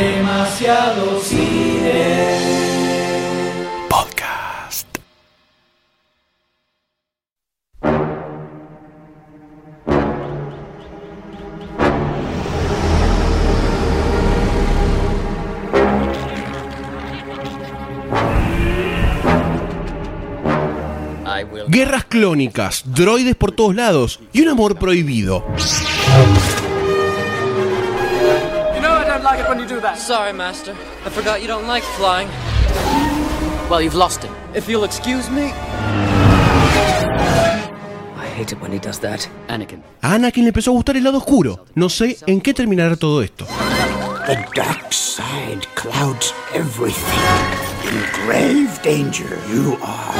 Demasiado cine. Podcast. Guerras clónicas, droides por todos lados y un amor prohibido. When you do that. Sorry, Master. I forgot you don't like flying. Well, you've lost it. If you'll excuse me. I hate it when he does that. Anakin. A Anakin le empezó a gustar el lado oscuro. No sé en qué terminará todo esto. The dark side clouds everything. In grave danger you are.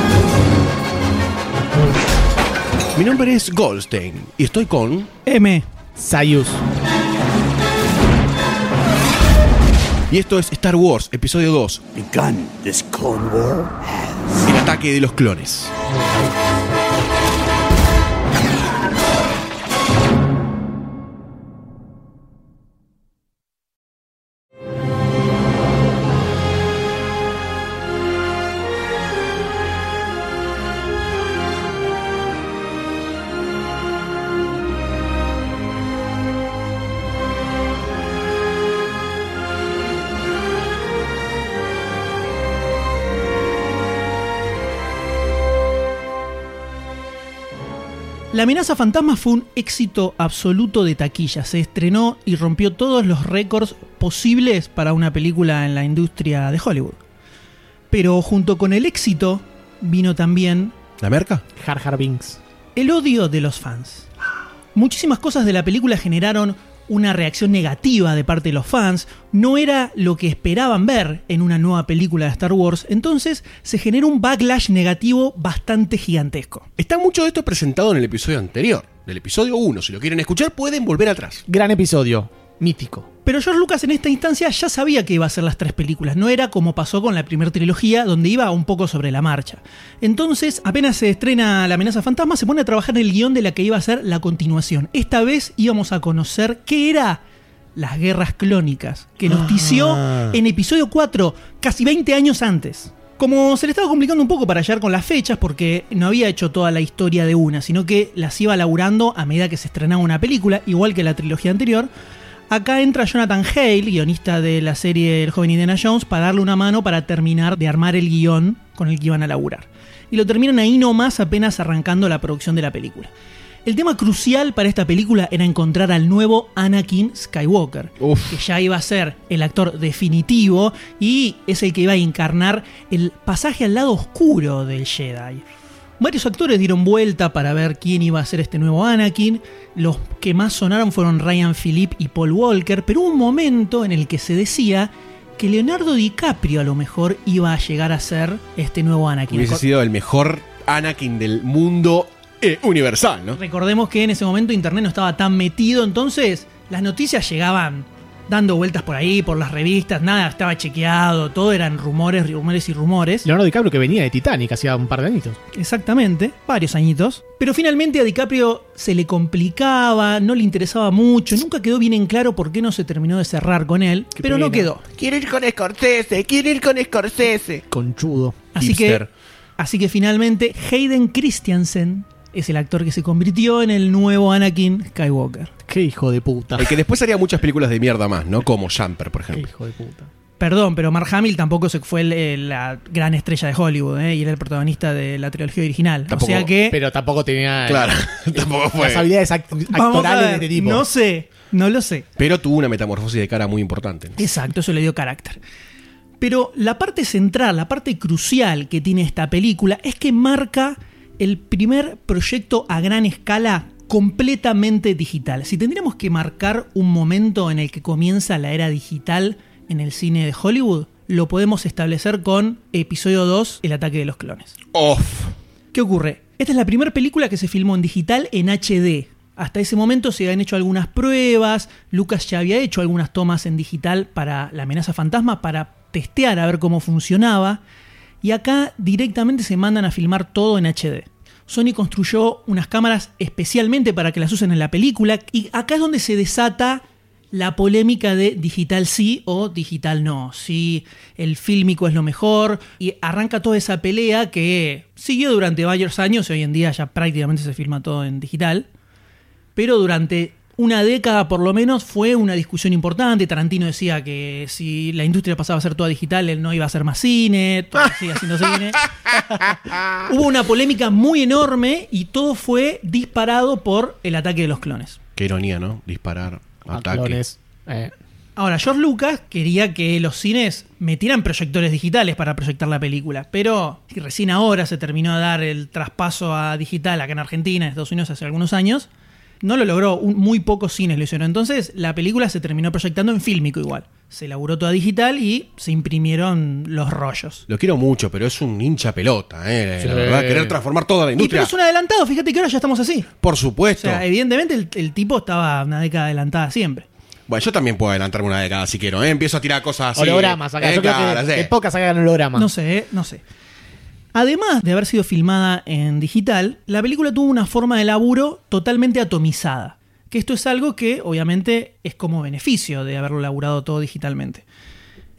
Mi nombre es Goldstein y estoy con... M. Sayus. Y esto es Star Wars, episodio 2, Begun this Clone War has. el ataque de los clones. La amenaza fantasma fue un éxito absoluto de taquilla. Se estrenó y rompió todos los récords posibles para una película en la industria de Hollywood. Pero junto con el éxito vino también ¿La merca? Har Har Binks. El odio de los fans. Muchísimas cosas de la película generaron una reacción negativa de parte de los fans, no era lo que esperaban ver en una nueva película de Star Wars, entonces se generó un backlash negativo bastante gigantesco. Está mucho de esto presentado en el episodio anterior, del episodio 1. Si lo quieren escuchar, pueden volver atrás. Gran episodio, mítico. Pero George Lucas en esta instancia ya sabía que iba a ser las tres películas, no era como pasó con la primera trilogía, donde iba un poco sobre la marcha. Entonces, apenas se estrena La amenaza fantasma, se pone a trabajar en el guion de la que iba a ser la continuación. Esta vez íbamos a conocer qué era las guerras clónicas, que nos tició en episodio 4, casi 20 años antes. Como se le estaba complicando un poco para hallar con las fechas, porque no había hecho toda la historia de una, sino que las iba laburando a medida que se estrenaba una película, igual que la trilogía anterior, Acá entra Jonathan Hale, guionista de la serie El joven Indiana Jones, para darle una mano para terminar de armar el guion con el que iban a laburar. Y lo terminan ahí nomás apenas arrancando la producción de la película. El tema crucial para esta película era encontrar al nuevo Anakin Skywalker, Uf. que ya iba a ser el actor definitivo y es el que iba a encarnar el pasaje al lado oscuro del Jedi. Varios actores dieron vuelta para ver quién iba a ser este nuevo Anakin. Los que más sonaron fueron Ryan Philippe y Paul Walker, pero hubo un momento en el que se decía que Leonardo DiCaprio a lo mejor iba a llegar a ser este nuevo Anakin. Hubiese sido el mejor Anakin del mundo eh, universal, ¿no? Recordemos que en ese momento Internet no estaba tan metido, entonces las noticias llegaban dando vueltas por ahí, por las revistas, nada estaba chequeado, todo eran rumores, rumores y rumores. Leonardo DiCaprio que venía de Titanic hacía un par de añitos. Exactamente, varios añitos. Pero finalmente a DiCaprio se le complicaba, no le interesaba mucho, nunca quedó bien en claro por qué no se terminó de cerrar con él, pero no quedó. Quiero ir con Scorsese, quiero ir con Scorsese. Conchudo. Así Hipster. que, así que finalmente Hayden Christensen es el actor que se convirtió en el nuevo Anakin Skywalker. Qué hijo de puta. El que después haría muchas películas de mierda más, ¿no? Como Jumper, por Qué ejemplo. hijo de puta. Perdón, pero Mark Hamill tampoco se fue el- el- la gran estrella de Hollywood, ¿eh? y era el protagonista de la trilogía original. Tampoco- o sea que. Pero tampoco tenía Claro, tampoco fue. las habilidades act- actorales ver, de este tipo. No sé, no lo sé. Pero tuvo una metamorfosis de cara muy importante. ¿no? Exacto, eso le dio carácter. Pero la parte central, la parte crucial que tiene esta película es que marca el primer proyecto a gran escala completamente digital. Si tendríamos que marcar un momento en el que comienza la era digital en el cine de Hollywood, lo podemos establecer con episodio 2, El ataque de los clones. Off. ¿Qué ocurre? Esta es la primera película que se filmó en digital en HD. Hasta ese momento se habían hecho algunas pruebas, Lucas ya había hecho algunas tomas en digital para la amenaza fantasma para testear a ver cómo funcionaba, y acá directamente se mandan a filmar todo en HD. Sony construyó unas cámaras especialmente para que las usen en la película, y acá es donde se desata la polémica de digital sí o digital no. Si el fílmico es lo mejor. Y arranca toda esa pelea que siguió durante varios años y hoy en día ya prácticamente se filma todo en digital. Pero durante una década por lo menos fue una discusión importante. Tarantino decía que si la industria pasaba a ser toda digital, él no iba a hacer más cine, todo sigue haciendo cine. Hubo una polémica muy enorme y todo fue disparado por el ataque de los clones. Qué ironía, ¿no? Disparar, ataque. Clones. Eh, Ahora, George Lucas quería que los cines metieran proyectores digitales para proyectar la película, pero recién ahora se terminó de dar el traspaso a digital acá en Argentina, en Estados Unidos hace algunos años. No lo logró, un- muy pocos cines lo hicieron. Entonces, la película se terminó proyectando en fílmico igual. Se elaboró toda digital y se imprimieron los rollos. Lo quiero mucho, pero es un hincha pelota, ¿eh? Sí. La verdad, querer transformar toda la Y pero industria. es un adelantado, fíjate que ahora ya estamos así. Por O supuesto. sea, evidentemente el, el tipo estaba una década adelantada siempre. Bueno, yo también puedo adelantarme una década si quiero, ¿eh? Empiezo a tirar cosas así. hologramas acá. ¿eh? Yo creo Claro, que, sí. que pocas sacan hologramas. No sé, eh, no sé. Además de haber sido filmada en digital, la película tuvo una forma de laburo totalmente atomizada. Que esto es algo que obviamente es como beneficio de haberlo laburado todo digitalmente.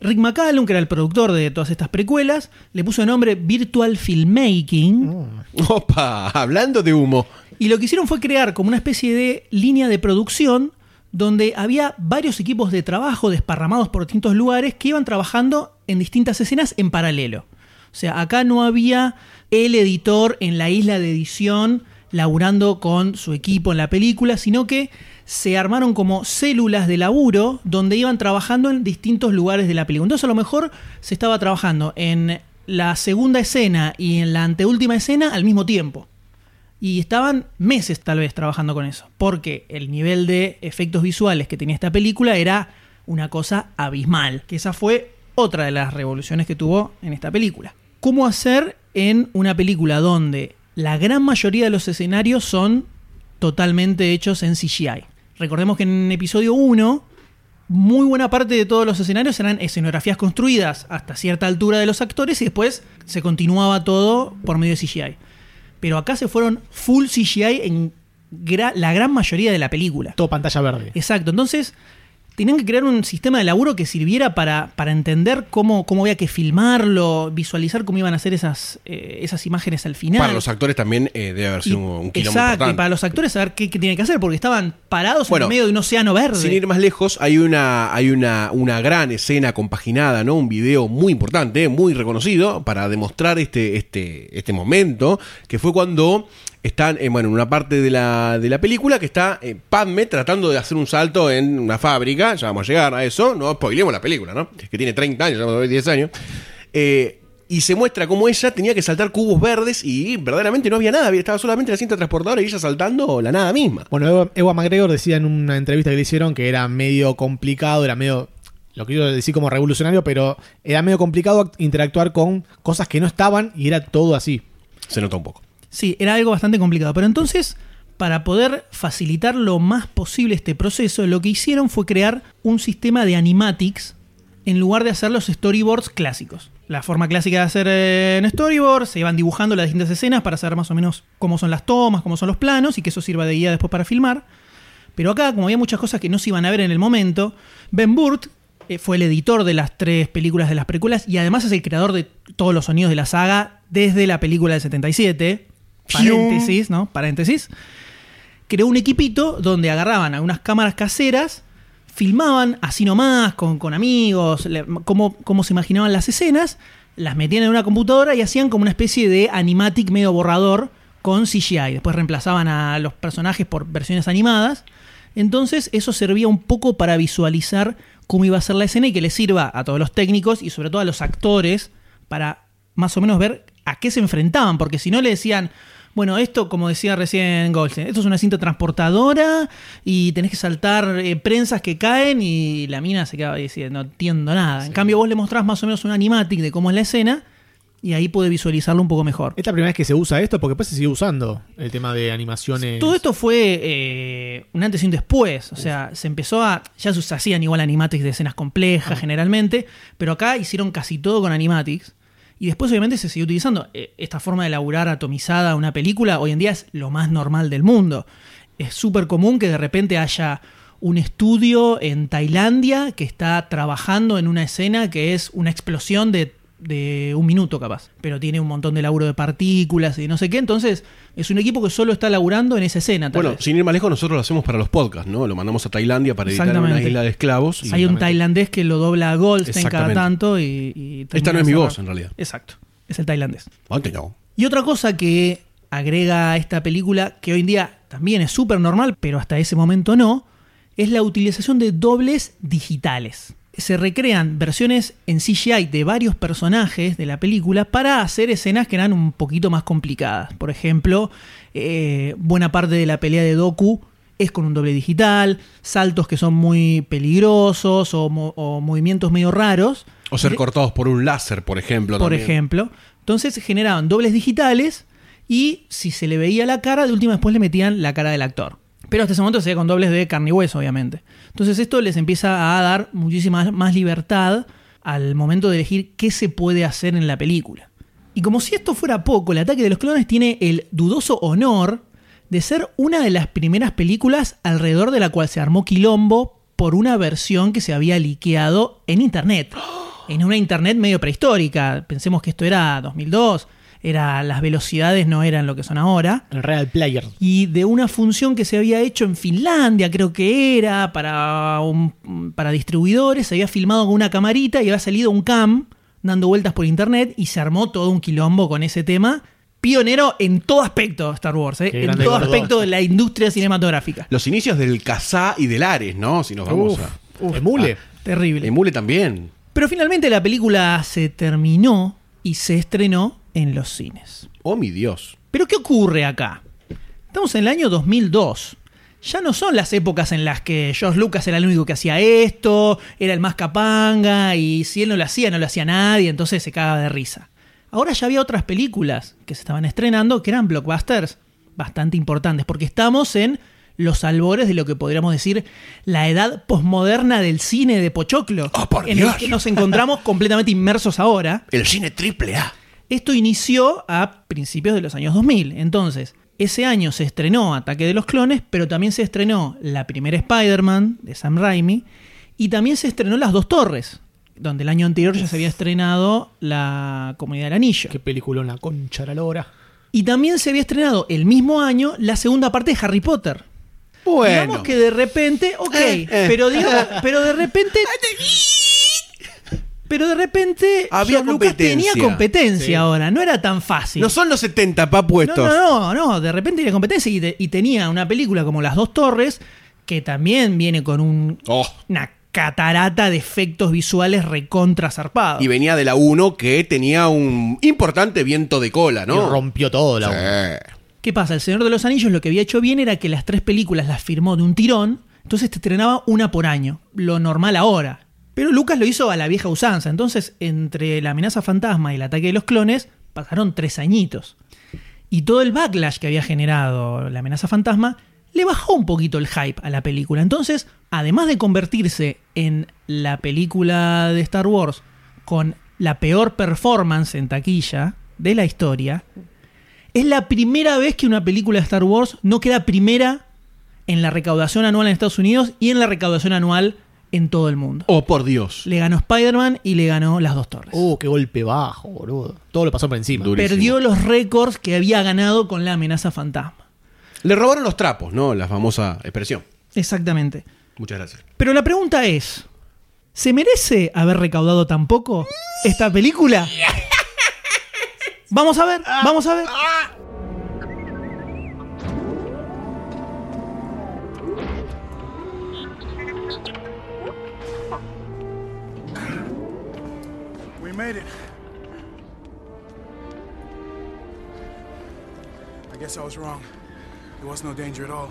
Rick McCallum, que era el productor de todas estas precuelas, le puso de nombre Virtual Filmmaking. Opa, hablando de humo. Y lo que hicieron fue crear como una especie de línea de producción donde había varios equipos de trabajo desparramados por distintos lugares que iban trabajando en distintas escenas en paralelo. O sea, acá no había el editor en la isla de edición laburando con su equipo en la película, sino que se armaron como células de laburo donde iban trabajando en distintos lugares de la película. Entonces a lo mejor se estaba trabajando en la segunda escena y en la anteúltima escena al mismo tiempo. Y estaban meses tal vez trabajando con eso, porque el nivel de efectos visuales que tenía esta película era una cosa abismal, que esa fue otra de las revoluciones que tuvo en esta película. ¿Cómo hacer en una película donde la gran mayoría de los escenarios son totalmente hechos en CGI? Recordemos que en episodio 1 muy buena parte de todos los escenarios eran escenografías construidas hasta cierta altura de los actores y después se continuaba todo por medio de CGI. Pero acá se fueron full CGI en gra- la gran mayoría de la película. Todo pantalla verde. Exacto, entonces tenían que crear un sistema de laburo que sirviera para, para entender cómo, cómo había que filmarlo, visualizar cómo iban a ser esas, eh, esas imágenes al final. Para los actores también eh, debe haber sido Y- un, quilombo Exacto, y para los actores saber qué, qué tienen que hacer, porque estaban parados Bueno, en medio de un océano verde. Sin ir más lejos, hay una, hay una, una gran escena compaginada, ¿no? Un video muy importante, muy reconocido, para demostrar este, este, este momento, que fue cuando están, eh, bueno, en una parte de la, de la película que está eh, Padme tratando de hacer un salto en una fábrica, ya vamos a llegar a eso, no spoilemos la película, ¿no? Que tiene 30 años, ya vamos a ver 10 años. Eh, y se muestra cómo ella tenía que saltar cubos verdes y verdaderamente no había nada, estaba solamente la cinta transportadora y ella saltando la nada misma. Bueno, Ewa- McGregor decía en una entrevista que le hicieron que era medio complicado, era medio, lo quiero decir como revolucionario, pero era medio complicado act- interactuar con cosas que no estaban y era todo así. Se nota un poco. Sí, era algo bastante complicado. Pero entonces, para poder facilitar lo más posible este proceso, lo que hicieron fue crear un sistema de animatics en lugar de hacer los storyboards clásicos. La forma clásica de hacer eh, en storyboard, se iban dibujando las distintas escenas para saber más o menos cómo son las tomas, cómo son los planos y que eso sirva de guía después para filmar. Pero acá, como había muchas cosas que no se iban a ver en el momento, Ben Burt eh, fue el editor de las tres películas de las precuelas y además es el creador de todos los sonidos de la saga desde la película del 77. Paréntesis, ¿no? Paréntesis. Creó un equipito donde agarraban algunas cámaras caseras, filmaban así nomás, con, con amigos, cómo, cómo se imaginaban las escenas, las metían en una computadora y hacían como una especie de animatic medio borrador con CGI. Después reemplazaban a los personajes por versiones animadas. Entonces eso servía un poco para visualizar cómo iba a ser la escena y que le sirva a todos los técnicos y sobre todo a los actores para más o menos ver a qué se enfrentaban, porque si no le decían, bueno, esto como decía recién Goldstein, esto es una cinta transportadora y tenés que saltar eh, prensas que caen y la mina se queda diciendo, no entiendo nada. En cambio vos le mostrás más o menos un animatic de cómo es la escena y ahí puede visualizarlo un poco mejor. Esta es la primera vez que se usa esto porque después se sigue usando el tema de animaciones. Todo esto fue eh, un antes y un después. O sea, se empezó a. Ya se hacían igual animatics de escenas complejas generalmente, pero acá hicieron casi todo con animatics. Y después, obviamente, se siguió utilizando. Eh, Esta forma de laburar atomizada una película hoy en día es lo más normal del mundo. Es súper común que de repente haya un estudio en Tailandia que está trabajando en una escena que es una explosión de, de un minuto capaz, pero tiene un montón de laburo de partículas y no sé qué, entonces es un equipo que solo está laburando en esa escena. tal Bueno, vez. sin ir más lejos, nosotros lo hacemos para los podcasts, ¿no? Lo mandamos a Tailandia para editar una isla de esclavos. y- Hay un tailandés que lo dobla a Goldstein cada tanto y... y Esta no es mi voz, en realidad. Exacto, es el tailandés. Antes no. Y otra cosa que agrega esta película, que hoy en día también es súper normal, pero hasta ese momento no, es la utilización de dobles digitales. Se recrean versiones en CGI de varios personajes de la película para hacer escenas que eran un poquito más complicadas. Por ejemplo, eh, buena parte de la pelea de Doku es con un doble digital, saltos que son muy peligrosos o, mo- o movimientos medio raros. O ser cortados por un láser, por ejemplo. por también. ejemplo. Entonces generaban dobles digitales y si se le veía la cara, de última después le metían la cara del actor. Pero hasta ese momento se con dobles de carne y hueso, obviamente. Entonces esto les empieza a dar muchísima más libertad al momento de elegir qué se puede hacer en la película. Y como si esto fuera poco, el ataque de los clones tiene el dudoso honor de ser una de las primeras películas alrededor de la cual se armó quilombo por una versión que se había liqueado en internet. En una internet medio prehistórica. Pensemos que esto era 2002, era, las velocidades no eran lo que son ahora. El Real Player. Y de una función que se había hecho en Finlandia, creo que era, para, un- para distribuidores, se había filmado con una camarita y había salido un cam dando vueltas por internet y se armó todo un quilombo con ese tema. Pionero en todo aspecto Star Wars, ¿eh? En todo gordo. aspecto de la industria cinematográfica. Los inicios del Kazá y del Ares, ¿no? Si nos vamos Uf, Emule. a. Terrible. Emule también. Pero finalmente la película se terminó y se estrenó en los cines. Oh, mi Dios. Pero ¿qué ocurre acá? Estamos en el año 2002. Ya no son las épocas en las que George Lucas era el único que hacía esto, era el más capanga y si él no lo hacía, no lo hacía nadie, entonces se cagaba de risa. Ahora ya había otras películas que se estaban estrenando que eran blockbusters bastante importantes, porque estamos en los albores de lo que podríamos decir la edad posmoderna del cine de Pochoclo, ¡Oh, por en Dios! el que nos encontramos completamente inmersos ahora. El cine triple A. Esto inició a principios de los años 2000. Entonces, ese año se estrenó Ataque de los Clones, pero también se estrenó la primera Spider-Man de Sam Raimi y también se estrenó Las Dos Torres, donde el año anterior ya se había estrenado La Comunidad del Anillo. Qué película, una concha de la lora. Y también se había estrenado el mismo año la segunda parte de Harry Potter. Bueno. Digamos que de repente, ok, Eh, eh. pero digo, pero de repente. Pero de repente Había George Lucas tenía competencia. Sí. ahora, no era tan fácil. No son los 70 pa' No, puestos. no, no, no, de repente tenía competencia y, te- y tenía una película como Las Dos Torres, que también viene con un- Oh. una catarata de efectos visuales recontra zarpados. Y venía de la 1 que tenía un importante viento de cola, Y ¿no? rompió todo la Sí. ¿Qué pasa? El Señor de los Anillos lo que había hecho bien era que las tres películas las firmó de un tirón, entonces te estrenaba una por año, lo normal ahora. Pero Lucas lo hizo a la vieja usanza, entonces entre la amenaza fantasma y el ataque de los clones pasaron tres añitos. Y todo el backlash que había generado la amenaza fantasma le bajó un poquito el hype a la película. Entonces, además de convertirse en la película de Star Wars con la peor performance en taquilla de la historia, es la primera vez que una película de Star Wars no queda primera en la recaudación anual en Estados Unidos y en la recaudación anual en todo el mundo. Oh, por Dios. Le ganó Spider-Man y le ganó Las Dos Torres. Uh, qué golpe bajo, boludo. Todo lo pasó por encima. Durísimo. Perdió los récords que había ganado con la amenaza fantasma. Le robaron los trapos, ¿no? La famosa expresión. Exactamente. Muchas gracias. Pero la pregunta es, ¿se merece haber recaudado tan poco esta película? Vamos a ver, vamos a ver. I guess I was wrong. There was no danger at all.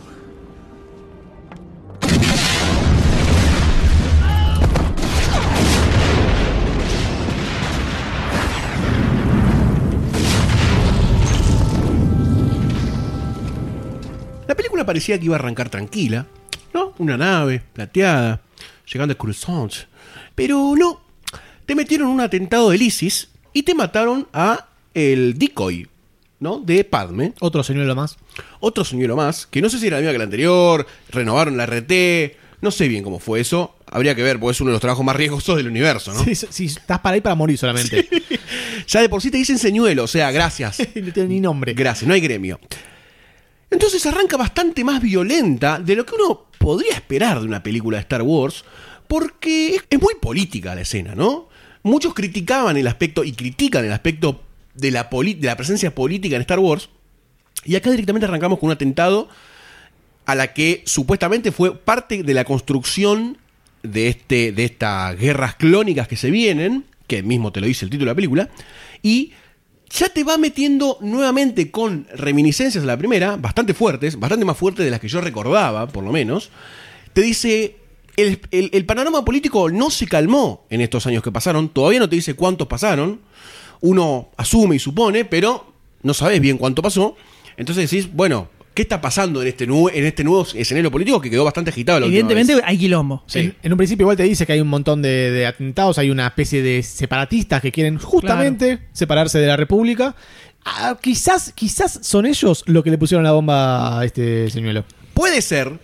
La película parecía que iba a arrancar tranquila, ¿no? Una nave plateada, llegando a Coruscant. Pero no. Te metieron un atentado del ISIS y te mataron a el decoy, ¿no? De Padme. Otro señuelo más. Otro señuelo más, que no sé si era la misma que la anterior, renovaron la RT, No sé bien cómo fue eso. Habría que ver, porque es uno de los trabajos más riesgosos del universo, ¿no? Sí, sí, estás para ahí para morir solamente. Ya de por sí te dicen señuelo, o sea, gracias. no tiene ni nombre. Gracias, no hay gremio. Entonces arranca bastante más violenta de lo que uno podría esperar de una película de Star Wars, porque es muy política la escena, ¿no? Muchos criticaban el aspecto y critican el aspecto de la, presencia política en Star Wars, y acá directamente arrancamos con un atentado a la que supuestamente fue parte de la construcción de, este, de estas guerras clónicas que se vienen, que mismo te lo dice el título de la película, y ya te va metiendo nuevamente con reminiscencias a la primera, bastante fuertes, bastante más fuertes de las que yo recordaba, por lo menos. Te dice, el, el- el panorama político no se calmó en estos años que pasaron, todavía no te dice cuántos pasaron, uno asume y supone, pero no sabes bien cuánto pasó, entonces decís, bueno, ¿qué está pasando en este, nuevo, en este nuevo escenario político que quedó bastante agitado? la Evidentemente vez? hay quilombo. Sí. En, en un principio igual te dice que hay un montón de, de atentados, hay una especie de separatistas que quieren justamente separarse de la República. Ah, quizás, quizás son ellos los que le pusieron la bomba a este señuelo. Puede ser.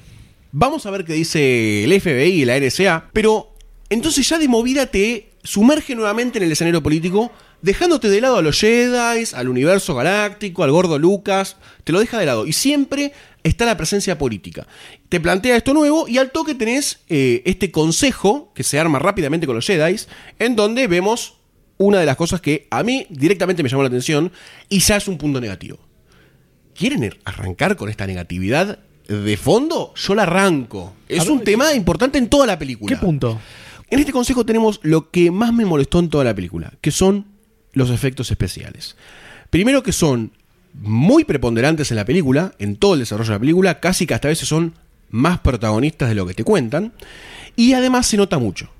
Vamos a ver qué dice el FBI y la NSA. Pero entonces ya de movida te sumerge nuevamente en el escenario político, dejándote de lado a los Jedi, al universo galáctico, al gordo Lucas. Te lo deja de lado. Y siempre está la presencia política. Te plantea esto nuevo y al toque tenés eh, este consejo que se arma rápidamente con los Jedi, en donde vemos una de las cosas que a mí directamente me llamó la atención y ya es un punto negativo. ¿Quieren er- arrancar con esta negatividad de fondo? Yo la arranco. Es ver, un tema importante en toda la película. ¿Qué punto? En este consejo tenemos lo que más me molestó en toda la película, que son los efectos especiales. Primero que son muy preponderantes en la película, en todo el desarrollo de la película, casi que hasta a veces son más protagonistas de lo que te cuentan, y además se nota mucho.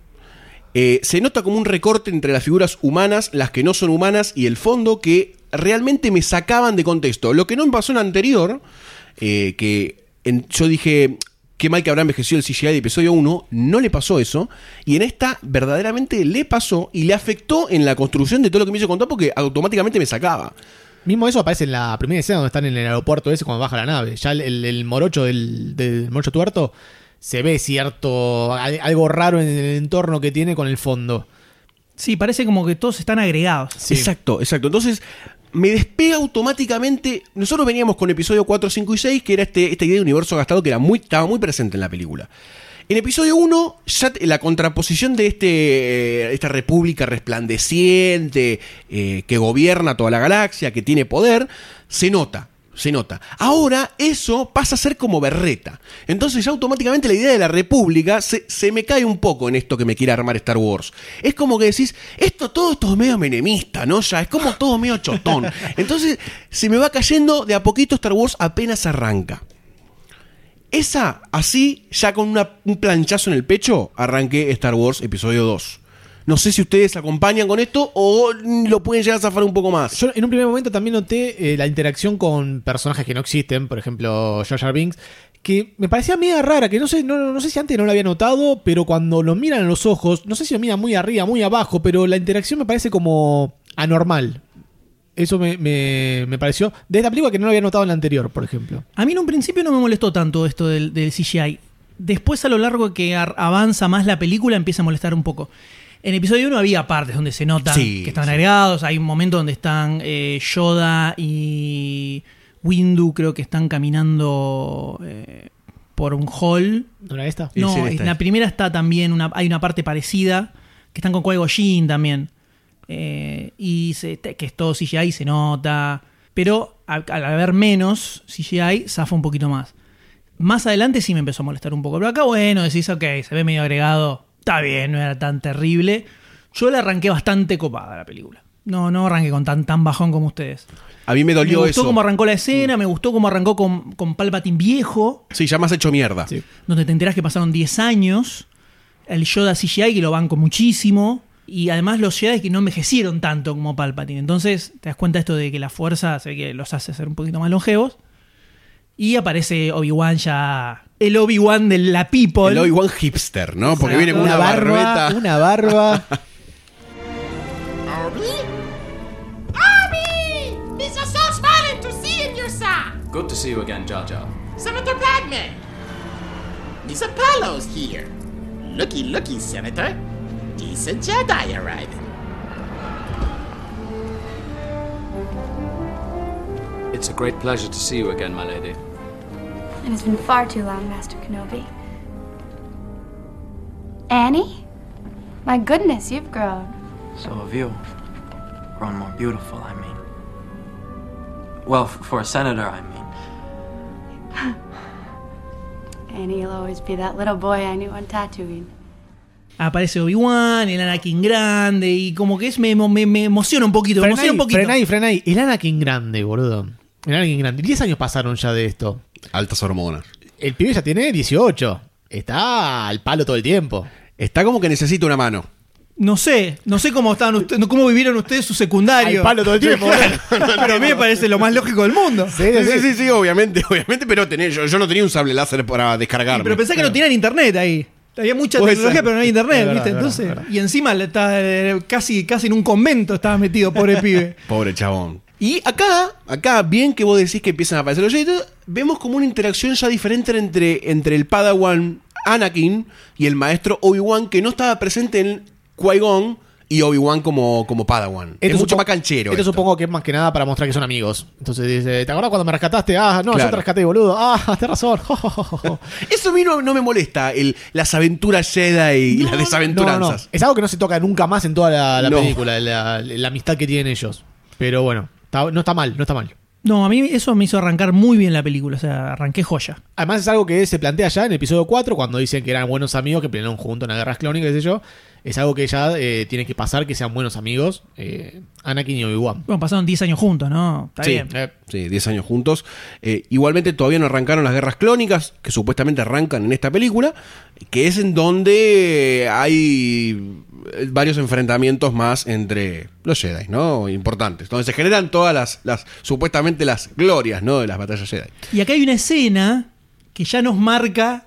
Eh, se nota como un recorte entre las figuras humanas, las que no son humanas y el fondo que realmente me sacaban de contexto. Lo que no me pasó en anterior, eh, que en- yo dije, qué mal que habrá envejecido el CGI de episodio 1, no le pasó eso. Y en esta verdaderamente le pasó y le afectó en la construcción de todo lo que me hizo contar porque automáticamente me sacaba. Mismo eso aparece en la primera escena donde están en el aeropuerto ese cuando baja la nave. Ya el, el- el morocho del, del morocho tuerto se ve cierto al- algo raro en el entorno que tiene con el fondo. Sí, parece como que todos están agregados. Exacto, exacto. Entonces, me despega automáticamente. Nosotros veníamos con episodio 4, 5 y 6, que era este, esta idea de universo gastado que era muy, estaba muy presente en la película. En episodio 1, ya la contraposición de este, eh, esta república resplandeciente, eh, que gobierna toda la galaxia, que tiene poder, se nota. Se nota. Ahora eso pasa a ser como berreta. Entonces ya automáticamente la idea de la república se, se me cae un poco en esto que me quiere armar Star Wars. Es como que decís, esto todo esto es medio menemista, ¿no? Ya es como todo medio chotón. Entonces se me va cayendo de a poquito Star Wars apenas arranca. Esa, así, ya con un planchazo en el pecho, arranqué Star Wars Episodio 2. No sé si ustedes acompañan con esto o lo pueden llegar a zafar un poco más. Yo en un primer momento también noté eh, la interacción con personajes que no existen, por ejemplo, Jar Jar Binks, que me parecía media rara, que no sé, no, no sé si antes no lo había notado, pero cuando lo miran a los ojos, no sé si lo miran muy arriba, muy abajo, pero la interacción me parece como anormal. Eso me, me, me pareció de esta película que no lo había notado en la anterior, por ejemplo. A mí en un principio no me molestó tanto esto del, del CGI. Después, a lo largo que avanza más la película, empieza a molestar un poco. En episodio 1 había partes donde se notan Sí, que están sí. agregados. Hay un momento donde están eh, Yoda y Windu, creo que están caminando eh, por un hall. ¿No era esta? Sí, No, sí, en está. la primera está también una, hay una parte parecida que están con Qui Jin también. Eh, y se- que es todo CGI se nota. Pero al, al haber menos CGI, zafa un poquito más. Más adelante sí me empezó a molestar un poco. Pero acá, bueno, decís, ok, se ve medio agregado. Está bien, no era tan terrible. Yo la arranqué bastante copada la película. No, no arranqué con tan, tan bajón como ustedes. A mí me Me dolió gustó eso. cómo arrancó la escena, me gustó cómo arrancó con, con Palpatine viejo Sí, ya me has hecho mierda. Sí. donde te enterás que pasaron 10 años, el Yoda CGI que lo banco muchísimo, y además los Jedi que no envejecieron tanto como Palpatine. Entonces te das cuenta esto de que la fuerza se ve que los hace ser un poquito más longevos. Y aparece Obi-Wan ya, el Obi-Wan de la People. El Obi-Wan hipster, ¿no? Porque Exacto. viene con una, barbeta. una barba. Army! These are so smiling to see in your side. Good to see you again, Jar Jar. Senator Padme. Miss Apollo's here. Looky, looky, Senator. Decent Jedi arriving. It's a great pleasure to see you again, my lady. It has been far too long, Master Kenobi. Annie? My goodness, you've grown. So have you. Grown more beautiful, I mean. Well, for a senator, I mean. Annie, you'll always be that little boy I knew on Tatooine. Aparece Obi-Wan, el Anakin grande y como que es me, me- me emociona un poquito, me emociona un poquito. frená ahí, frená ahí. El Anakin grande, boludo. El Anakin grande. 10 años pasaron ya de esto. Altas hormonas. El pibe ya tiene 18. Está al palo todo el tiempo. Está como que necesita una mano. No sé, no sé cómo estaban ustedes, cómo vivieron ustedes su secundario. Al palo todo el tiempo. Pero a mí me parece lo más lógico del mundo. Sí, sí, sí, sí, obviamente, obviamente, pero tenés, yo, yo no tenía un sable láser para descargarme. Pero pensé que no tenían internet ahí. Había mucha Puede tecnología, ser. pero no hay internet, verdad, ¿viste? verdad, Entonces, verdad. y encima le está, eh, casi, casi en un convento estaba metido, pobre pibe. Pobre chabón. Y acá, acá, bien que vos decís que empiezan a aparecer los Jedi, vemos como una interacción ya diferente entre, entre el Padawan Anakin y el maestro Obi-Wan, que no estaba presente en Qui-Gon y Obi-Wan como, como Padawan. es mucho más canchero. Esto esto. supongo que es más que nada para mostrar que son amigos. Entonces dice, ¿te acordás cuando me rescataste? Ah, no, yo te rescaté, boludo. Ah, tenés razón. Eso a mí no, no me molesta, el, las aventuras Jedi y las desaventuranzas. no. Es algo que no se toca nunca más en toda la, película, la, la amistad que tienen ellos. Pero bueno, está- no está mal, no está mal. No, a mí eso me hizo arrancar muy bien la película, o sea, arranqué joya. Además es algo que se plantea ya en el episodio 4, cuando dicen que eran buenos amigos, que pelearon juntos en las guerras clónicas, qué sé yo. Es algo que ya eh, tiene que pasar, que sean buenos amigos. eh, Anakin y Obi-Wan. Bueno, pasaron 10 años juntos, ¿no? Está sí, bien. Eh, sí, 10 años juntos. Eh, igualmente todavía no arrancaron las guerras clónicas, que supuestamente arrancan en esta película, que es en donde hay varios enfrentamientos más entre los Jedi, ¿no? Importantes. Donde se generan todas las, las supuestamente las glorias, ¿no? De las batallas Jedi. Y acá hay una escena que ya nos marca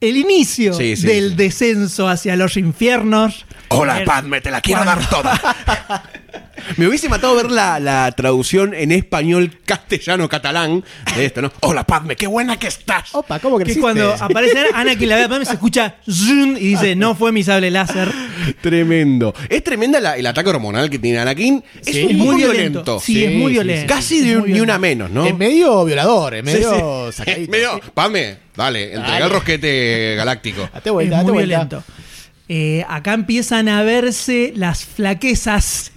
el inicio Sí, sí, del sí. descenso hacia los infiernos. Hola, Eh, Padme, te la quiero cuando- dar toda. Me hubiese matado ver la, la traducción en español castellano-catalán de esto, ¿no? Hola, Padme, qué buena que estás. Opa, ¿cómo Que creciste? cuando aparece Anakin la ve a Padme, se escucha zun y dice, no fue mi sable láser. Tremendo. Es tremenda la- el ataque hormonal que tiene Anakin. Es Sí, un es poco muy violento. violento. Sí, es muy violento. Casi de un- ni una menos, ¿no? Es medio violador, es medio Sí, sí. sacadito. Medio- Padme, dale, entrega Dale. el rosquete galáctico. Date vuelta, es date muy vuelta. violento. Eh, acá empiezan a verse las flaquezas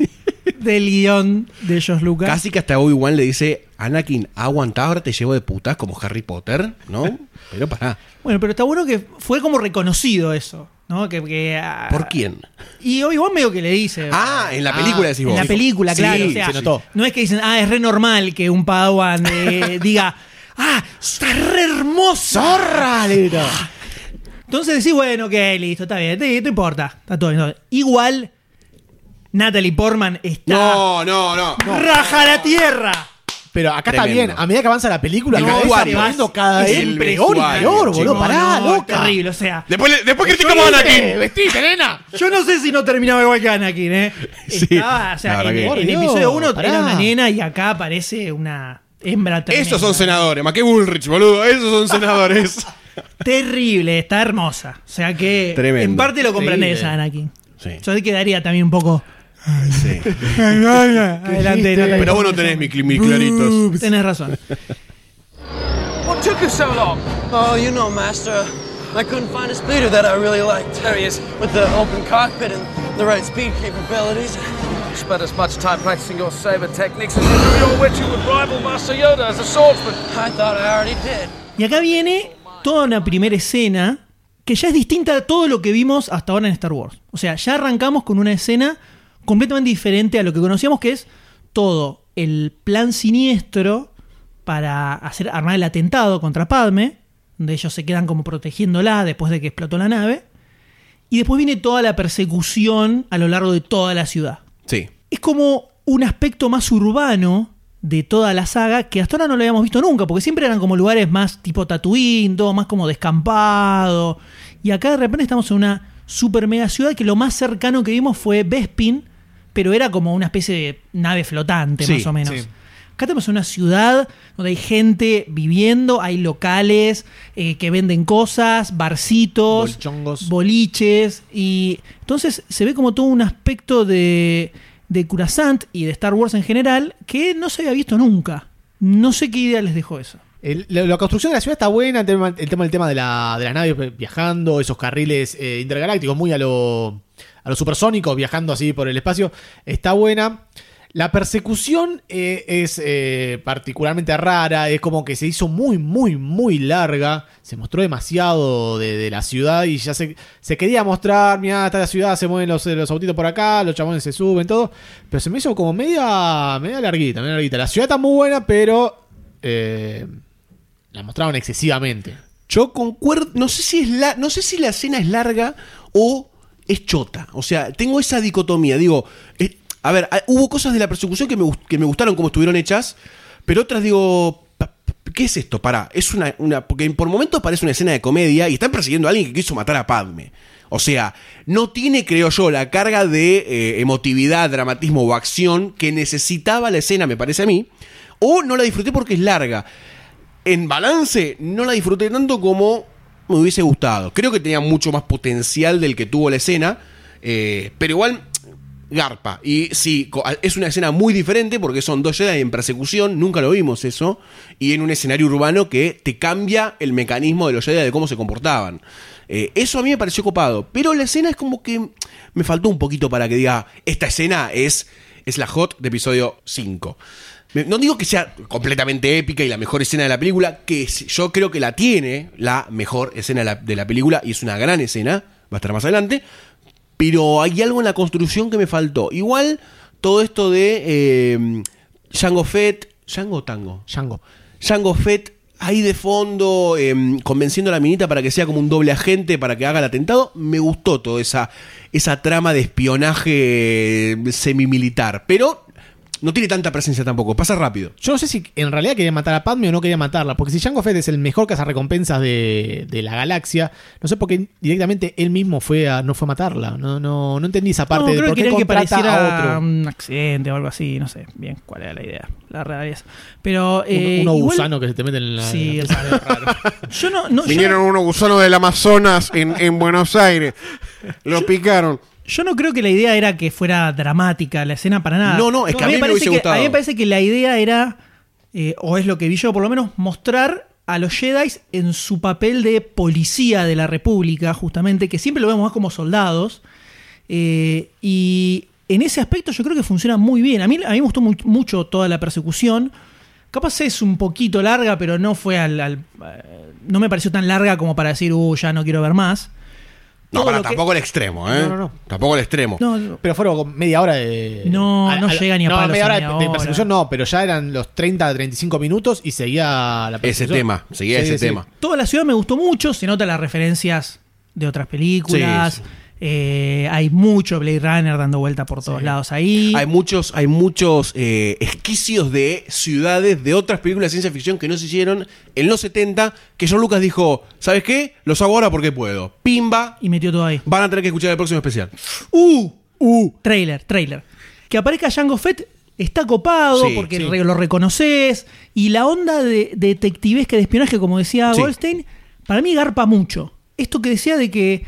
del guion de Josh Lucas. Casi que hasta Obi-Wan le dice, Anakin, aguantá, ahora te llevo de putas como Harry Potter, ¿no? Pero pará. Bueno, pero está bueno que fue como reconocido eso. ¿no? Que, que, ah, ¿Por quién? Y Obi-Wan medio que le dice. Ah, en la película decís En vos. la película, Sí, claro. o sea, se notó. No es que dicen, ah, es re normal que un Padawan eh, diga, ah, está re hermoso. ¡Zorra! grita. Entonces decís, bueno, ok, listo, está bien, te- no importa, está todo bien. Igual, Natalie Portman está. No, no, no. ¡Raja la tierra! Pero acá Tremendo. está bien, a medida que avanza la película, se va poniendo cada vez el peor y vestuario, peor, boludo. Pará, No, loca. terrible, o sea. Después, le- después criticamos a Anakin. Vestite, nena. Yo no sé si no terminaba igual que Anakin, ¿eh? Sí, Estaba, o sea, verdad en, que- en Por el Dios, episodio 1 pará. era una nena y acá aparece una hembra tremenda. Esos son senadores, más que Bullrich, boludo. Esos son senadores. Terrible, está hermosa. O sea que Tremendo. en parte lo comprendés Increíble. a Anakin. Sí. Yo quedaría también un poco. Sí. Adelante, Natalie. Pero vos no tenés mi, mi claritos. Tenés razón. What took you so long? Oh, you know, Master. I couldn't find a speeder that I really liked. There he is. With the open cockpit and the right speed capabilities. You spent as much time practicing your saber techniques as you do your wit you would rival Master Yoda as a swordsman. I thought I already did. Y acá viene toda una primera escena que ya es distinta a todo lo que vimos hasta ahora en Star Wars. O sea, ya arrancamos con una escena completamente diferente a lo que conocíamos, que es todo el plan siniestro para hacer armar el atentado contra Padme, donde ellos se quedan como protegiéndola después de que explotó la nave. Y después viene toda la persecución a lo largo de toda la ciudad Sí. es como un aspecto más urbano de toda la saga que hasta ahora no lo habíamos visto nunca, porque siempre eran como lugares más tipo Tatooine, todo más como descampado. Y acá de repente estamos en una super mega ciudad que lo más cercano que vimos fue Bespin, pero era como una especie de nave flotante, Sí, más o menos. sí. Acá tenemos una ciudad donde hay gente viviendo, hay locales eh, que venden cosas, barcitos, Bolchongos. boliches. Y entonces se ve como todo un aspecto de, de Curasant y de Star Wars en general que no se había visto nunca. No sé qué idea les dejó eso. La, construcción de la ciudad está buena, el tema, el tema, de, la, de la nave viajando, esos carriles eh, intergalácticos muy a lo, a lo supersónicos, viajando así por el espacio, está buena. La persecución eh, es eh, particularmente rara, es como que se hizo muy, muy, muy larga, se mostró demasiado de, de la ciudad y ya se, se quería mostrar, mira, está la ciudad, se mueven los, los autitos por acá, los chabones se suben, todo, pero se me hizo como media, media larguita, media larguita. La ciudad está muy buena, pero... la mostraron excesivamente. Yo concuerdo, no sé si es la, no sé si la escena es larga o es chota. O sea, tengo esa dicotomía. Digo, a ver, ah, hubo cosas de la persecución que me, que me gustaron como estuvieron hechas, pero otras digo, ¿qué es esto? Pará, es una, una, porque por momentos parece una escena de comedia y están persiguiendo a alguien que quiso matar a Padme. O sea, no tiene, creo yo, la carga de eh, emotividad, dramatismo o acción que necesitaba la escena, me parece a mí. O no la disfruté porque es larga en balance no la disfruté tanto como me hubiese gustado. Creo que tenía mucho más potencial del que tuvo la escena, eh, pero igual garpa. Y sí, es una escena muy diferente porque son dos Jedi en persecución, nunca lo vimos eso, y en un escenario urbano que te cambia el mecanismo de los Jedi de cómo se comportaban. Eh, eso a mí me pareció copado, pero la escena es como que me faltó un poquito para que diga, esta escena es, es la hot de episodio 5. No digo que sea completamente épica y la mejor escena de la película, que yo creo que la tiene la mejor escena de la, de la película y es una gran escena, va a estar más adelante, pero hay algo en la construcción que me faltó. Igual todo esto de eh, Django Fett, Django o Tango, Django. Django Fett ahí de fondo, eh, convenciendo a la minita para que sea como un doble agente, para que haga el atentado, me gustó toda esa, esa trama de espionaje semimilitar, pero no tiene tanta presencia tampoco, pasa rápido. Yo no sé si en realidad quería matar a Padme o no quería matarla, porque si Jango Fett es el mejor cazarrecompensas de, de la galaxia, no sé por qué directamente él mismo fue a, no fue a matarla. No, no, no entendí esa parte no, de creo por que qué que contrata pareciera a otro. un accidente o algo así, no sé bien cuál era la idea. La realidad es. Pero. Un- Eh, uno igual- gusano que se te mete en la. Sí, en es la- raro. Yo no. no yo Vinieron no- unos gusanos del Amazonas en, en Buenos Aires. Lo picaron. Yo no creo que la idea era que fuera dramática la escena para nada. No, no, es que a mí me parece hubiese que- gustado. A mí me parece que la idea era, eh, o es lo que vi yo por lo menos, mostrar a los Jedi en su papel de policía de la República, justamente, que siempre lo vemos más como soldados. Eh, y en ese aspecto yo creo que funciona muy bien. A mí, a mí me gustó mu- mucho toda la persecución. Capaz es un poquito larga, pero no fue al, al- eh, no me pareció tan larga como para decir, uh, ya no quiero ver más. No, para, que- tampoco el extremo, ¿eh? No, no, no. Tampoco el extremo. No, no. Pero fueron media hora de. No, no llega ni a no, palos media a hora de, persecución, no, pero ya eran los 30, 35 minutos y seguía la Ese persecución. tema, seguía Sí, ese sí. tema. Toda la ciudad me gustó mucho, se notan las referencias de otras películas. Sí, sí. Eh, hay mucho Blade Runner dando vuelta por todos lados ahí. Hay muchos, hay muchos eh, esquicios de ciudades de otras películas de ciencia ficción que no se hicieron en los 70, que John Lucas dijo, ¿sabes qué? Los hago ahora porque puedo. Pimba, Y metió todo ahí. van a tener que escuchar el próximo especial. ¡Uh! ¡Uh! Trailer, trailer. Que aparezca Jango Fett está copado Sí, porque sí. lo reconoces. Y la onda de detectivesca de espionaje, como decía. Goldstein, para mí garpa mucho. Esto que decía de que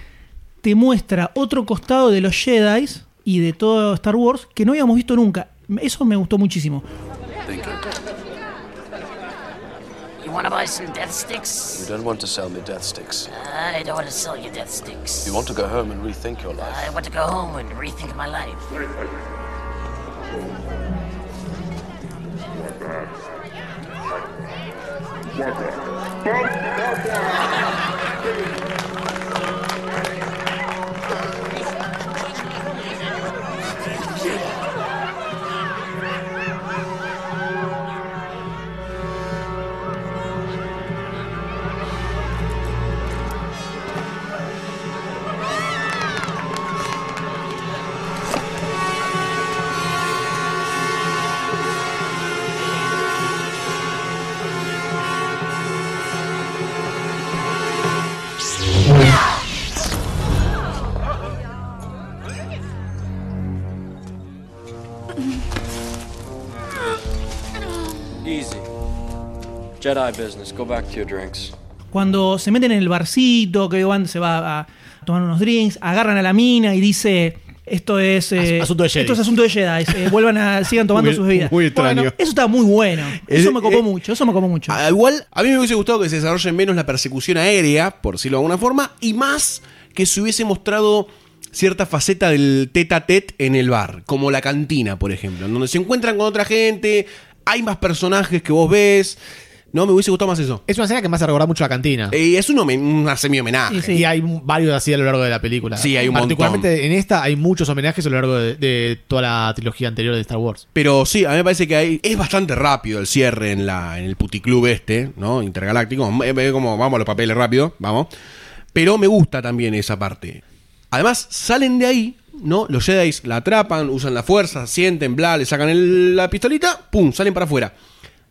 te muestra otro costado de los Jedi y de todo Star Wars que no habíamos visto nunca. Eso me gustó muchísimo. You want to buy some death sticks? You don't want to sell me death sticks. I don't want to sell you death sticks. You want to go home and rethink your life. I want to go home and rethink my life. What the? What the? Jedi business. Go back to your drinks. Cuando se meten en el barcito, que Obi-Wan se va a tomar unos drinks, agarran a la mina y dice. Esto es. eh, As- asunto de Jedi. Esto es asunto de Jedi. eh, vuelvan a. sigan tomando Muy- sus bebidas. muy extraño. Bueno, eso está muy bueno. Eso Es- me copó eh, mucho. Eso me copó mucho. Ah, Igual, a mí me hubiese gustado que se desarrolle menos la persecución aérea, por decirlo de alguna forma, y más que se hubiese mostrado cierta faceta del tete a tete en el bar, como la cantina, por ejemplo, en donde se encuentran con otra gente, hay más personajes que vos ves. No, me hubiese gustado más eso. Es una escena que me hace recordar mucho la cantina. Eh, es un homen- una semi-homenaje. Y hay varios así a lo largo de la película. Sí, hay un Particularmente en esta hay muchos homenajes a lo largo de, de toda la trilogía anterior de Star Wars. Pero sí, a mí me parece que hay, es bastante rápido el cierre en, la, en el puticlub este, ¿no? Intergaláctico. Es como, vamos a los papeles rápido, vamos. Pero me gusta también esa parte. Además, salen de ahí, ¿no? Los Jedi la atrapan, usan la fuerza, sienten, bla, le sacan el- la pistolita, ¡pum! Salen para afuera.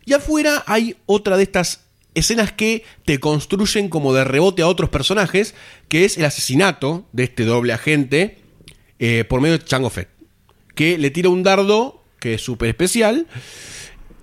Y afuera hay otra de estas escenas que te construyen como de rebote a otros personajes, que es el asesinato de este doble agente eh, por medio de Chango Fett, que le tira un dardo que es súper especial,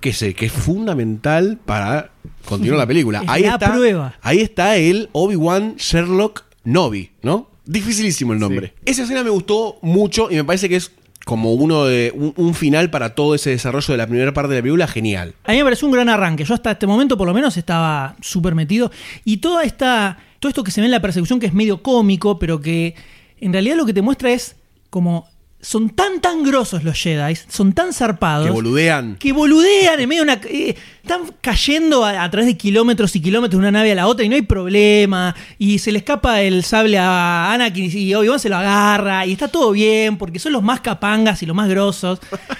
que, se, que es fundamental para continuar la película. Es Ahí la está, prueba. ahí está el Obi-Wan Sherlock Novi, ¿no? Dificilísimo el nombre. Esa escena me gustó mucho y me parece que es como uno de un, final para todo ese desarrollo de la primera parte de la película genial. A mí me pareció un gran arranque. Yo hasta este momento, por lo menos, estaba súper metido. Y toda esta, todo esto que se ve en la persecución, que es medio cómico, pero que en realidad lo que te muestra es como. Son tan, tan grosos los Jedi, son tan zarpados. Que boludean. que boludean en medio de una. eh, están cayendo a, a través de kilómetros y kilómetros de una nave a la otra y no hay problema. Y se le escapa el sable a Anakin y Obi-Wan se lo agarra. Y está todo bien porque son los más capangas y los más grosos.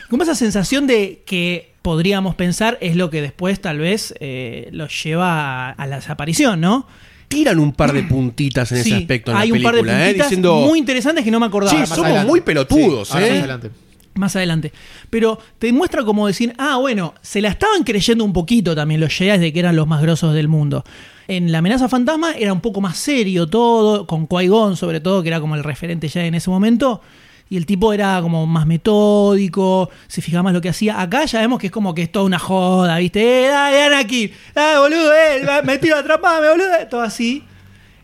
Como esa sensación de que podríamos pensar es lo que después tal vez eh, los lleva a, a la desaparición, ¿no? Tiran un par de puntitas en ese aspecto en hay la un par de ¿eh? puntitas Diciendo. muy interesantes que no me acordaba. Sí, Más somos adelante. muy pelotudos, Sí, ahora ¿eh? más adelante. Más adelante. Pero te muestra como decir, ah, bueno, se la estaban creyendo un poquito también los Jedi de que eran los más grosos del mundo. En la amenaza fantasma era un poco más serio todo, con Qui-Gon sobre todo, que era como el referente ya en ese momento. Y el tipo era como más metódico, se fijaba más lo que hacía. Acá ya vemos que es como que es toda una joda, ¿viste? Eh, dale, Anakin, dale, boludo, eh, me tiro atrapame, boludo. Todo así.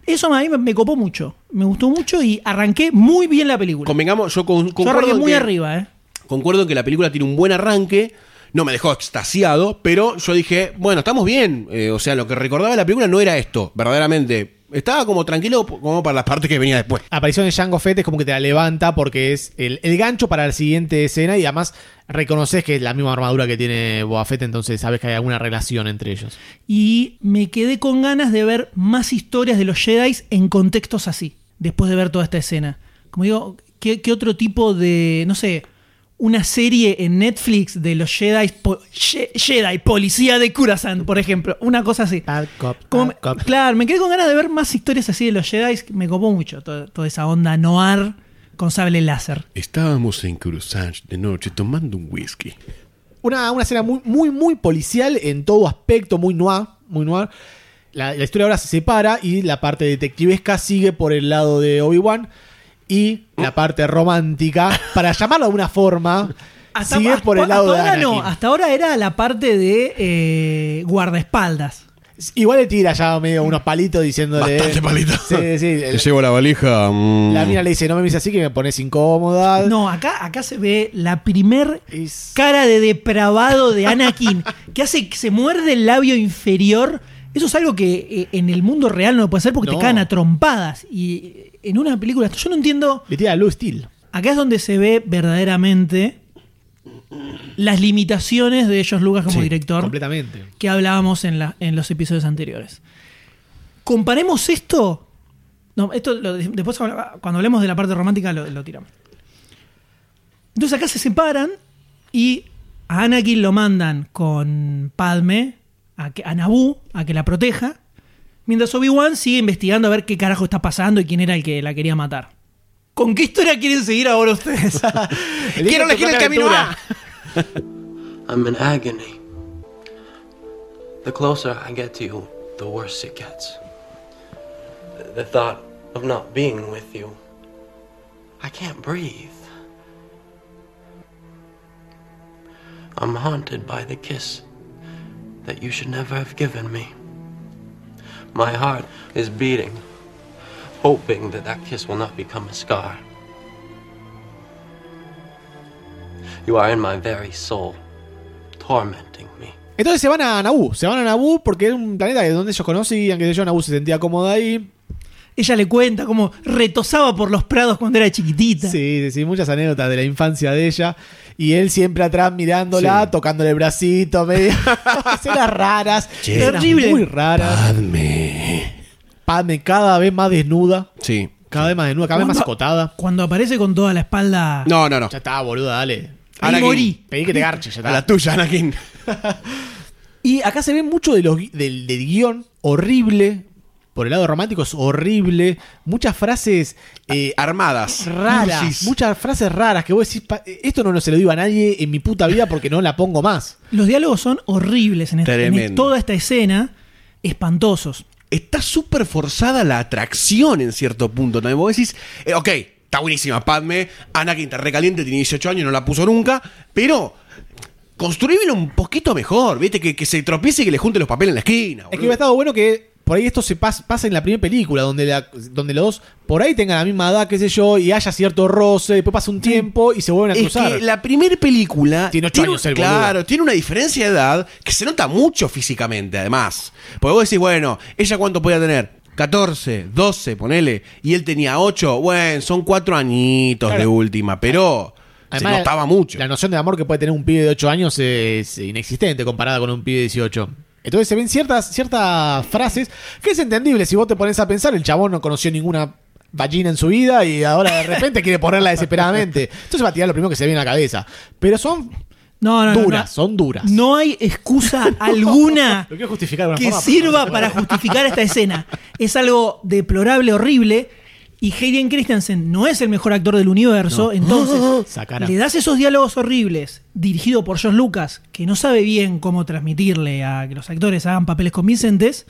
Eso a mí me, me copó mucho. Me gustó mucho y arranqué muy bien la película. Convengamos, yo con, Yo arranqué muy que- arriba, ¿eh? Concuerdo en que la película tiene un buen arranque. No me dejó extasiado, pero yo dije, bueno, estamos bien. Eh, o sea, lo que recordaba de la película no era esto, verdaderamente. Estaba como tranquilo como para las partes que venía después. aparición de Jango Fett es como que te la levanta porque es el, el gancho para la siguiente escena y además reconoces que es la misma armadura que tiene Boba Fett, entonces sabes que hay alguna relación entre ellos. Y me quedé con ganas de ver más historias de los Jedi en contextos así, después de ver toda esta escena. Como digo, ¿qué, qué otro tipo de, no sé, una serie en Netflix de los Jedi, po- Je- Jedi, Policía de Coruscant, por ejemplo? Una cosa así. Como me- claro, me quedé con ganas de ver más historias así de los Jedi, me copó mucho toda, toda esa onda noir con sable láser. Estábamos en Coruscant de noche tomando un whisky. Una, una escena muy, muy, muy policial en todo aspecto, muy noir, muy noir. La, la historia ahora se separa y la parte detectivesca sigue por el lado de Obi-Wan y la parte romántica, para llamarlo de alguna forma, sigue hasta- por el lado de hasta ahora Anakin. no, hasta ahora era la parte de eh, guardaespaldas. Igual le tira ya medio unos palitos diciéndole. Bastante palito. Sí, sí. Te llevo la valija. mm. La mina le dice, no me mires así que me pones incómoda. No, acá, acá se ve la primer cara de depravado de Anakin que hace que se muerde el labio inferior. Eso es algo que eh, en el mundo real no puede ser porque No. te caen a trompadas. Y en una película, yo no entiendo. Le tira luz Steel. Acá es donde se ve verdaderamente las limitaciones de George Lucas como Sí, director. completamente. Que hablábamos en, la- en los episodios anteriores. Comparemos esto. No, esto lo- después cuando hablemos de la parte romántica lo, lo tiramos. Entonces acá se separan y a Anakin lo mandan con Padme a, que, a Naboo a que la proteja. Mientras Obi-Wan sigue investigando a ver qué carajo está pasando y quién era el que la quería matar. ¿Con qué historia quieren seguir ahora ustedes? Quiero elegir el camino A. I'm in agony. The closer I get to you, the worse it gets. The thought of not being with you. I can't breathe. I'm haunted by the kiss that you should never have given me. My heart is beating, hoping that that kiss will not become a scar. You are in my very soul, tormenting me. Entonces se van a Naboo, se van a Naboo porque era un planeta que donde ellos conocían, que yo Naboo se sentía cómoda ahí. Ella le cuenta cómo retosaba por los prados cuando era chiquitita. Sí, sí, sí, muchas anécdotas de la infancia de ella. Y él siempre atrás mirándola, tocándole el bracito, medio. escenas raras, terrible. muy raras. Padme. Padme cada vez más desnuda, Sí. cada vez más desnuda, cada vez más escotada. Cuando aparece con toda la espalda. No, no, no. Ya está, boluda, dale. Ahí Anakin. morí. Pedí que te garche, ya A la está. tuya, Anakin. Y acá se ve mucho de los gui- del, del guion horrible. Por el lado romántico es horrible. Muchas frases eh, Armadas. raras. Cursis. Muchas frases raras que vos decís, "Pa- esto no, no se lo digo a nadie en mi puta vida porque no la pongo más. Los diálogos son horribles en, esta- en Tremendo. toda esta escena. Espantosos. Está súper forzada la atracción en cierto punto. También vos decís, eh, ok, está buenísima Padme, Anakin está recaliente, tiene 18 años, no la puso nunca, pero construímelo un poquito mejor, ¿viste? Que, que se tropiece y que le junte los papeles en la esquina. Es que hubiera estado bueno que por ahí esto se pas- pasa en la primera película, donde, la- donde los dos por ahí tengan la misma edad, qué sé yo, y haya cierto roce, después pasa un tiempo y se vuelven a Es cruzar. que la primera película Tiene ocho años el boludo. Claro, tiene una diferencia de edad que se nota mucho físicamente, además. Porque vos decís, bueno, ¿ella cuánto podía tener? 14, 12, ponele. Y él tenía 8. Bueno, son 4 añitos de última, pero Además, se notaba mucho. La noción de amor que puede tener un pibe de 8 años es inexistente comparada con un pibe de 18. Entonces se ven ciertas, ciertas frases que es entendible. Si vos te pones a pensar, el chabón no conoció ninguna vagina en su vida y ahora de repente quiere ponerla desesperadamente. Entonces va a tirar lo primero que se ve en la cabeza. Pero son No, duras, no. son duras. No hay excusa alguna que sirva para justificar esta escena. Es algo deplorable, horrible. Y Hayden Christensen no es el mejor actor del universo. No. Entonces, le das esos diálogos horribles, dirigido por George Lucas, que no sabe bien cómo transmitirle a que los actores hagan papeles convincentes.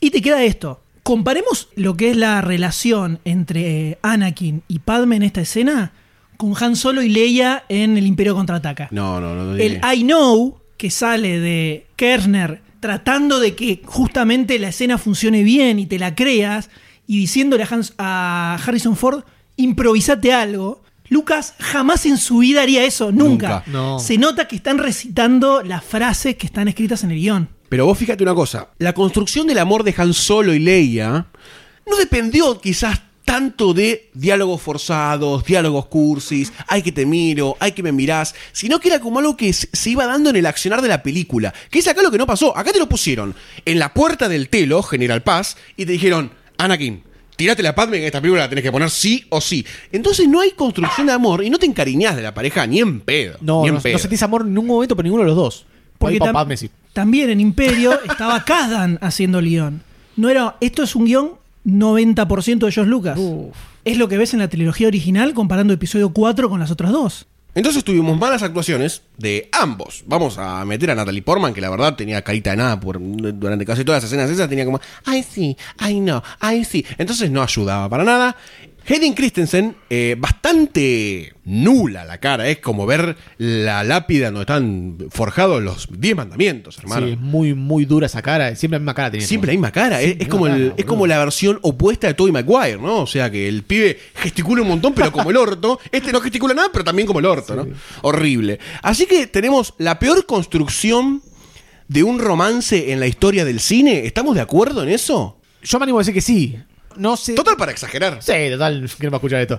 Y te queda esto. Comparemos lo que es la relación entre eh, Anakin y Padme en esta escena con Han Solo y Leia en El Imperio Contraataca. No, no, no. no El I know que sale de Kerner tratando de que justamente la escena funcione bien y te la creas y diciéndole a, Hans- a Harrison Ford, improvisate algo. Lucas jamás en su vida haría eso, nunca. Nunca. No. Se nota que están recitando las frases que están escritas en el guion. Pero vos fíjate una cosa, la construcción del amor de Han Solo y Leia no dependió quizás tanto de diálogos forzados, diálogos cursis, ay que te miro, ay que me mirás, sino que era como algo que se iba dando en el accionar de la película. Que es acá lo que no pasó. Acá te lo pusieron en la puerta del telo, General Paz, y te dijeron, Anakin, tirate la Padme en esta película la tenés que poner sí o sí. Entonces no hay construcción de amor y no te encariñás de la pareja ni en pedo. No, ni en no, pedo. no sentís amor en ningún momento por ninguno de los dos. Porque tam- también en Imperio estaba Kazdan haciendo el guion. No era, esto es un guion 90% de George Lucas. Es lo que ves en la trilogía original comparando episodio 4 con las otras dos. Entonces tuvimos malas actuaciones de ambos. Vamos a meter a Natalie Portman, que la verdad tenía carita de nada por, durante casi todas las escenas esas, tenía como, ay sí, ay no, ay sí. Entonces no ayudaba para nada. Hayden Christensen, eh, bastante nula la cara, es como ver la lápida donde están forjados los 10 mandamientos, hermano. Sí, es muy, muy dura esa cara. Siempre la misma cara tenía. Siempre la misma cara, es, como el- es como la versión opuesta de Tobey Maguire, ¿no? O sea que el pibe gesticula un montón, pero como el orto. Este no gesticula nada, pero también como el orto, ¿no? Horrible. Así que tenemos la peor construcción de un romance en la historia del cine. ¿Estamos de acuerdo en eso? Yo me animo a decir que sí. No. Total para exagerar. Sí, total, queremos escuchar esto.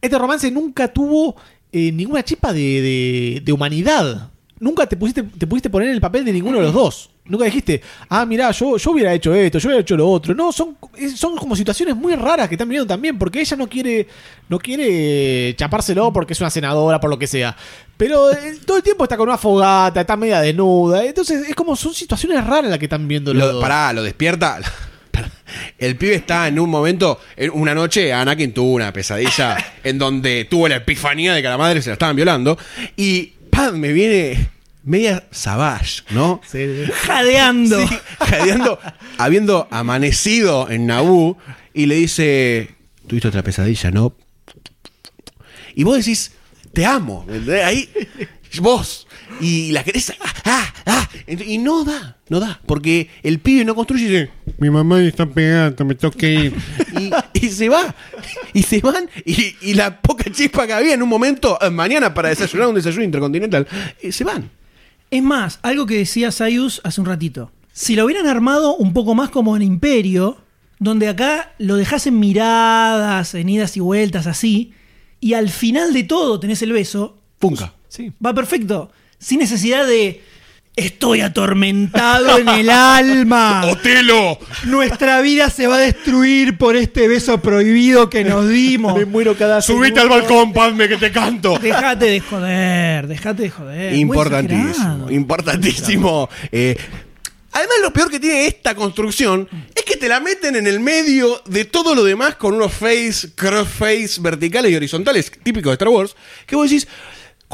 Este romance nunca tuvo eh, ninguna chispa de, de- de humanidad. Nunca te pusiste, te pudiste poner en el papel de ninguno de los dos. Nunca dijiste, ah, mirá, yo, yo hubiera hecho esto, yo hubiera hecho lo otro. No, son, son como situaciones muy raras que están viviendo también, porque ella no quiere, no quiere chapárselo porque es una senadora, por lo que sea. Pero eh, todo el tiempo está con una fogata, está media desnuda. Entonces, es como son situaciones raras las que están viendo los Lo, dos. pará, lo despierta. El pibe está en un momento, en una noche, Anakin tuvo una pesadilla en donde tuvo la epifanía de que a la madre se la estaban violando. Y ¡pam! me viene media savage, ¿no? Jadeando. Sí, jadeando, habiendo amanecido en Naboo. Y le dice: Tuviste otra pesadilla, ¿no? Y vos decís: Te amo. ¿entendés? Ahí vos, y la querés, ah, ah, ah, y no da, no da, porque el pibe no construye y dice, Mi mamá me está pegando, me que ir. y, y se va, y se van, y, y la poca chispa que había en un momento, eh, mañana para desayunar un desayuno intercontinental, eh, se van. Es más, algo que decía Sayus hace un ratito. Si lo hubieran armado un poco más como en Imperio, donde acá lo dejas en miradas, en idas y vueltas así, y al final de todo tenés el beso, Punca. Sí. va perfecto. Sin necesidad de. Estoy atormentado en el alma. ¡Otelo! Nuestra vida se va a destruir por este beso prohibido que nos dimos. Me muero cada Subite al balcón, Padme, que te canto. Dejate de joder, dejate de joder. Importantísimo, importantísimo. Eh, además, lo peor que tiene esta construcción es que te la meten en el medio de todo lo demás con unos face, crossface verticales y horizontales, típicos de Star Wars, que vos decís.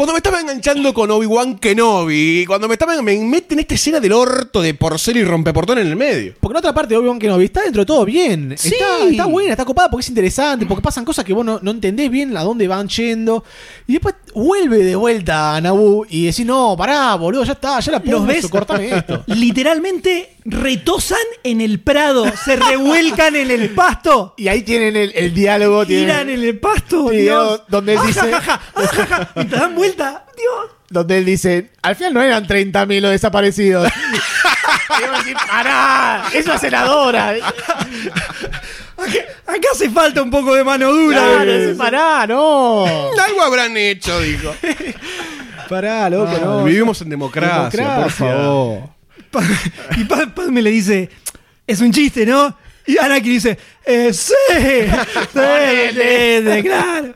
Cuando me estaba enganchando con Obi-Wan Kenobi, cuando me estaban, me meten esta escena del orto de porcel y rompeportón en el medio. Porque en otra parte de Obi-Wan Kenobi está dentro de todo bien. Sí. Está, está buena, está copada porque es interesante, porque pasan cosas que vos no, no entendés bien a dónde van yendo. Y después vuelve de vuelta a Naboo y decís, no, pará, boludo, ya está, ya la Los puedo ves, cortame esto. literalmente retosan en el prado, se revuelcan en el pasto, Y ahí tienen el, el diálogo. tienen- tiran en el pasto, Dios. donde él dice- Ajajaja, ajaja, y te dan vuelta, Dios. donde él dice, al final no eran 30.000 los desaparecidos. y vos decís, pará, es una senadora. Acá hace falta un poco de mano dura. Claro, pará, no. Algo habrán hecho, digo. Pará, loco, Ah, no. vivimos en democracia, por Democracia. favor. Pa- y Pad- Padme le dice, es un chiste, ¿no? Y Anakin dice, eh, sí, sí, sí, sí, claro.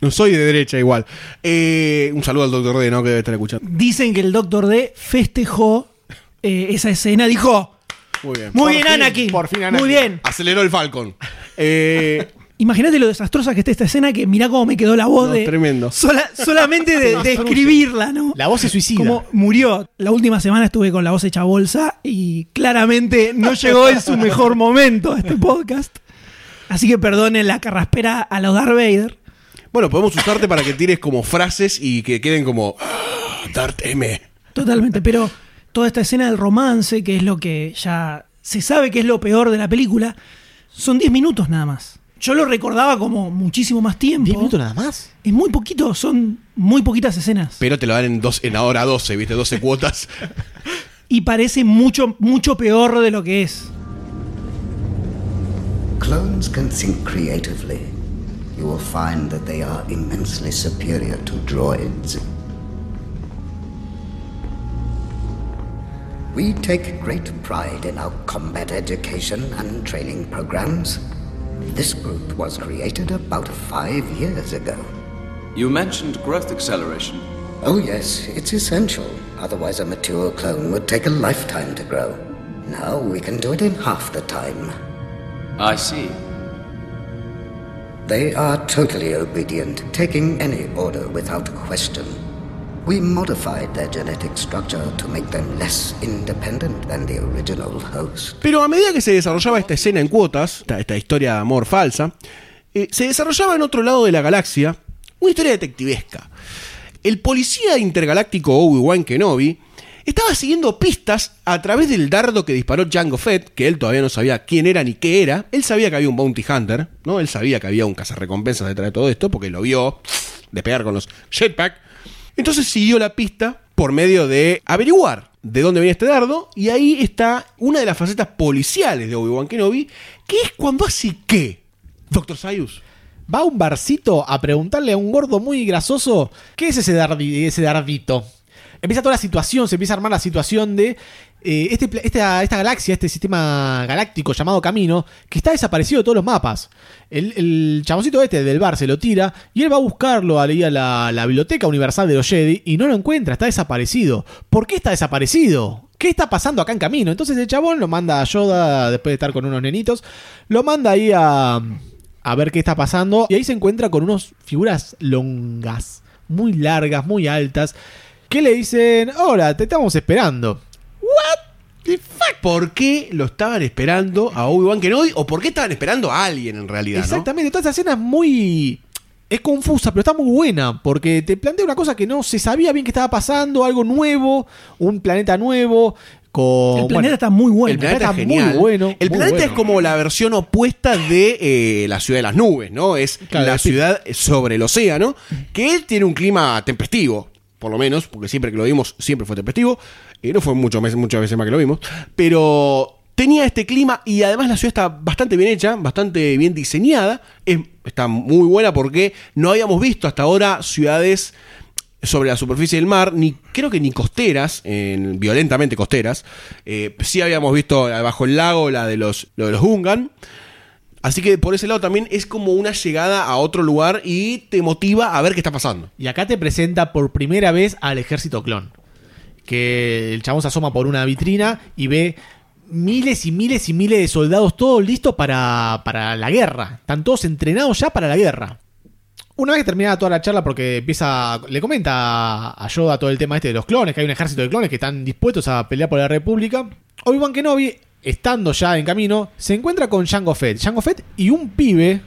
No soy de derecha igual. Eh, un saludo al doctor D, ¿no? Que debe estar escuchando. Dicen que el Doctor D festejó eh, esa escena, dijo, Muy bien. muy Por bien fin, Anakin, por fin Anakin. muy bien. Aceleró el Falcon. Eh, Imagínate lo desastrosa que está esta escena, que mirá cómo me quedó la voz No, de... tremendo. sola- solamente de, de escribirla, ¿no? La voz se suicida. Como murió. La última semana estuve con la voz hecha bolsa y claramente no llegó en su mejor momento a este podcast. Así que perdonen la carraspera a los Darth Vader. bueno, podemos usarte para que tires como frases y que queden como "Ah, Darth M. Totalmente, pero toda esta escena del romance, que es lo que ya se sabe que es lo peor de la película, son 10 minutos nada más. Yo lo recordaba como muchísimo más tiempo. ¿10 minutos nada más? Es muy poquito, son muy poquitas escenas. Pero te lo dan en, dos, en ahora 12, ¿viste? 12 cuotas. Y parece mucho, mucho peor de lo que es. Clones can think creatively. You will find that they are immensely superior to droids. We take great pride in our combat education and training programs. This group was created about five years ago. You mentioned growth acceleration. Oh, yes, it's essential. Otherwise, a mature clone would take a lifetime to grow. Now we can do it in half the time. I see. They are totally obedient, taking any order without question. We modified their genetic structure to make them less independent than the original host. Pero a medida que se desarrollaba esta escena en cuotas, esta, historia de amor falsa, eh, se desarrollaba en otro lado de la galaxia una historia detectivesca. El policía intergaláctico Obi-Wan Kenobi estaba siguiendo pistas a través del dardo que disparó Jango Fett, que él todavía no sabía quién era ni qué era. Él sabía que había un bounty hunter, ¿no? Él sabía que había un cazarrecompensas detrás de todo esto, porque lo vio despegar con los jetpack. Entonces siguió la pista por medio de averiguar de dónde venía este dardo, y ahí está una de las facetas policiales de Obi-Wan Kenobi, que es cuando hace qué, Doctor Sayus. Va a un barcito a preguntarle a un gordo muy grasoso qué es ese, ese dardito. Empieza toda la situación, se empieza a armar la situación de eh, este, esta, esta galaxia, este sistema galáctico llamado Camino, que está desaparecido de todos los mapas. El, el chaboncito este del bar se lo tira y él va a buscarlo a la, la biblioteca universal de los Jedi y no lo encuentra, está desaparecido. ¿Por qué está desaparecido? ¿Qué está pasando acá en camino? Entonces el chabón lo manda a Yoda después de estar con unos nenitos, lo manda ahí a, a ver qué está pasando y ahí se encuentra con unas figuras longas, muy largas, muy altas, que le dicen, hola, te estamos esperando. ¿Por qué lo estaban esperando a Obi-Wan Kenobi? ¿O por qué estaban esperando a alguien en realidad? ¿no? Exactamente, toda esa escena es muy es confusa, pero está muy buena, porque te plantea una cosa que no se sabía bien que estaba pasando, algo nuevo, un planeta nuevo. Con, El planeta bueno, está muy bueno. El planeta está es muy genial. bueno, el muy planeta bueno. es como la versión opuesta de eh, la ciudad de las nubes, ¿no? Es Claro, la sí. ciudad sobre el océano, que tiene un clima tempestivo, por lo menos, porque siempre que lo vimos siempre fue tempestivo. Y no fue mucho, muchas veces más que lo vimos. Pero tenía este clima y además la ciudad está bastante bien hecha, bastante bien diseñada. Es- está muy buena porque no habíamos visto hasta ahora ciudades sobre la superficie del mar, ni creo que ni costeras, en- violentamente costeras. Eh, sí habíamos visto bajo el lago la de los, lo de los Gungan. Así que por ese lado también es como una llegada a otro lugar y te motiva a ver qué está pasando. Y acá te presenta por primera vez al ejército clon. Que el chabón se asoma por una vitrina y ve miles y miles y miles de soldados todos listos para, para la guerra. Están todos entrenados ya para la guerra. Una vez que termina toda la charla, porque empieza. Le comenta a Yoda todo el tema este de los clones, que hay un ejército de clones que están dispuestos a pelear por la República. Obi-Wan Kenobi, estando ya en camino, se encuentra con Jango Fett. Jango Fett y un pibe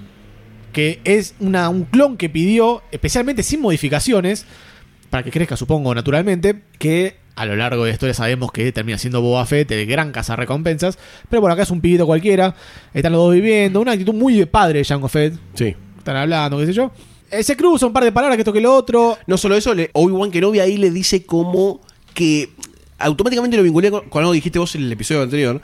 que es una, un clon que pidió, especialmente sin modificaciones, para que crezca, supongo, naturalmente, que a lo largo de la historia sabemos que termina siendo Boba Fett, el gran cazarrecompensas. Pero bueno, acá es un pibito cualquiera, están los dos viviendo, una actitud muy de padre de Jango Fett. Sí. Están hablando, qué sé yo. Eh, se cruza un par de palabras, que esto que lo otro. No solo eso, Obi-Wan Kenobi ahí le dice como que automáticamente lo vinculé con, con algo que dijiste vos en el episodio anterior,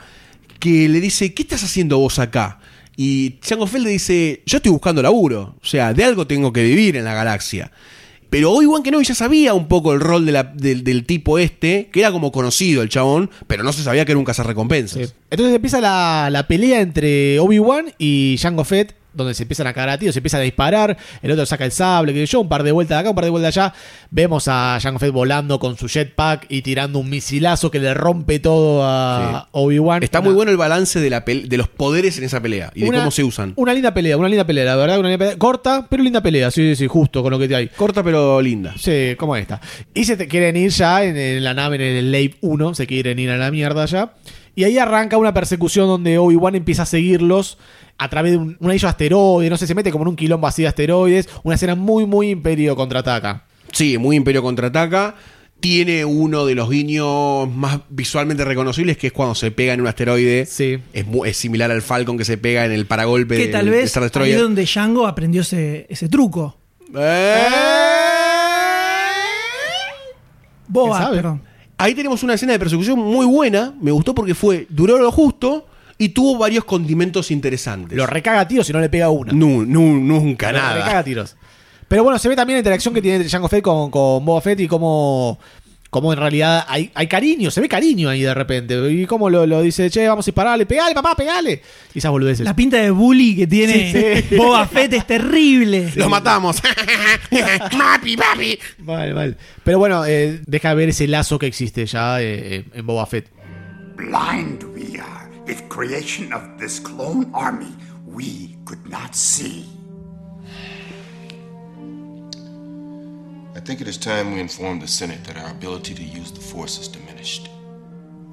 que le dice, ¿qué estás haciendo vos acá? Y Jango Fett le dice, yo estoy buscando laburo, o sea, de algo tengo que vivir en la galaxia. Pero Obi-Wan Kenobi ya sabía un poco el rol del tipo este, que era como conocido el chabón, pero no se sabía que era un cazarrecompensas. Entonces empieza la, la pelea entre Obi-Wan y Jango Fett, donde se empiezan a cagar a tiros, se empiezan a disparar, el otro saca el sable, que yo, un par de vueltas de acá, un par de vueltas de allá. Vemos a Jango Fett volando con su jetpack y tirando un misilazo que le rompe todo a Obi-Wan. Está muy bueno el balance de, la de los poderes en esa pelea y de cómo se usan. Una linda pelea, una linda pelea, la verdad, una linda pelea. Corta, pero linda pelea, sí, sí, sí, justo con lo que te hay. Corta pero linda. Sí, como esta. Y se te quieren ir ya en, en la nave, en el Lave 1, se quieren ir a la mierda ya. Y ahí arranca una persecución donde Obi-Wan empieza a seguirlos a través de un, un anillo de asteroide, no sé, se mete como en un quilombo así de asteroides. Una escena muy, muy Imperio contraataca. Sí, muy Imperio contraataca. Tiene uno de los guiños más visualmente reconocibles, que es cuando se pega en un asteroide. Sí. Es, mu- es similar al Falcon que se pega en el paragolpe Que tal del vez Star ahí es Destroyer. donde Django aprendió ese, ese truco. Boba, sabe? perdón. Ahí tenemos una escena de persecución muy buena. Me gustó porque fue, duró lo justo y tuvo varios condimentos interesantes. Lo recaga a tiros si no le pega una. Nu- nunca Lo recaga nada. a tiros. Pero bueno, se ve también la interacción que tiene entre Jango Fett con, con Boba Fett y cómo, cómo en realidad hay, hay cariño, se ve cariño ahí de repente. Y cómo lo, lo dice, che, vamos a dispararle, pegale, papá, pegale. Y esas boludeces. La pinta de bully que tiene Sí, sí. Boba Fett es terrible. Lo matamos. Papi, papi. Mal, mal. Pero bueno, eh, deja ver ese lazo que existe ya eh, en Boba Fett. Blind we are with creation of this clone army we could not see. Think it is time we inform the Senate that our ability to use the Force is diminished.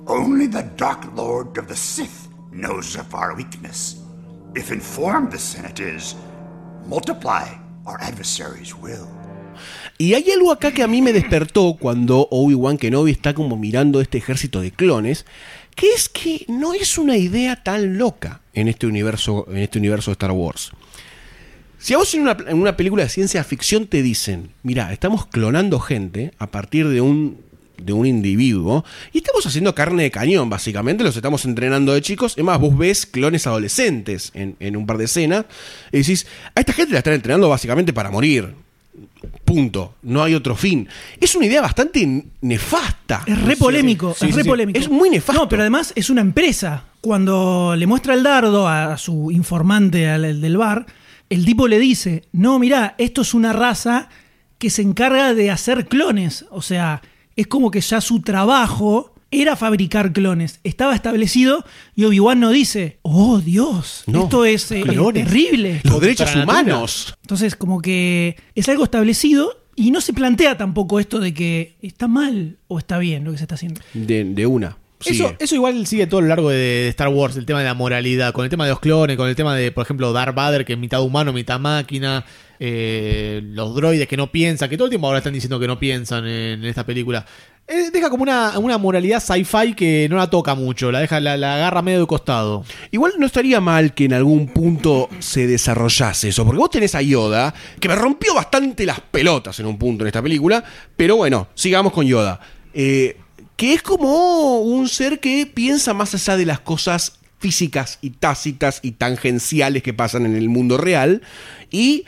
Only the Dark Lord of the Sith knows of our weakness. If informed the Senate is, multiply our adversaries' will. Y hay algo acá que a mí me despertó cuando Obi-Wan Kenobi está como mirando este ejército de clones, que es que no es una idea tan loca en este universo, en este universo de Star Wars. Si a vos en una, en una película de ciencia ficción te dicen, mira, estamos clonando gente a partir de un, de un individuo y estamos haciendo carne de cañón, básicamente, los estamos entrenando de chicos. Es más, vos ves clones adolescentes en, en un par de escenas y decís, a esta gente la están entrenando básicamente para morir. Punto. No hay otro fin. Es una idea bastante nefasta. Es re polémico, Sí, es sí, re sí. polémico. Es muy nefasto. No, pero además es una empresa. Cuando le muestra el dardo a su informante al el del bar, el tipo le dice, no, mirá, esto es una raza que se encarga de hacer clones. O sea, es como que ya su trabajo era fabricar clones. Estaba establecido y Obi-Wan no dice, oh Dios, No, esto es eh, clones. terrible. Los derechos humanos. Entonces, como que es algo establecido y no se plantea tampoco esto de que está mal o está bien lo que se está haciendo. De, de una. Eso, Sigue. eso igual sigue todo a lo largo de, de Star Wars, el tema de la moralidad, con el tema de los clones, con el tema de, por ejemplo, Darth Vader, que es mitad humano, mitad máquina. eh, los droides que no piensan, que todo el tiempo ahora están diciendo que no piensan en, en esta película. Eh, deja como una, una moralidad sci-fi que no la toca mucho, la deja, la, la agarra medio de costado. Igual no estaría mal que en algún punto se desarrollase eso, porque vos tenés a Yoda, que me rompió bastante las pelotas en un punto en esta película, pero bueno, sigamos con Yoda. Eh, que es como un ser que piensa más allá de las cosas físicas y tácitas y tangenciales que pasan en el mundo real, y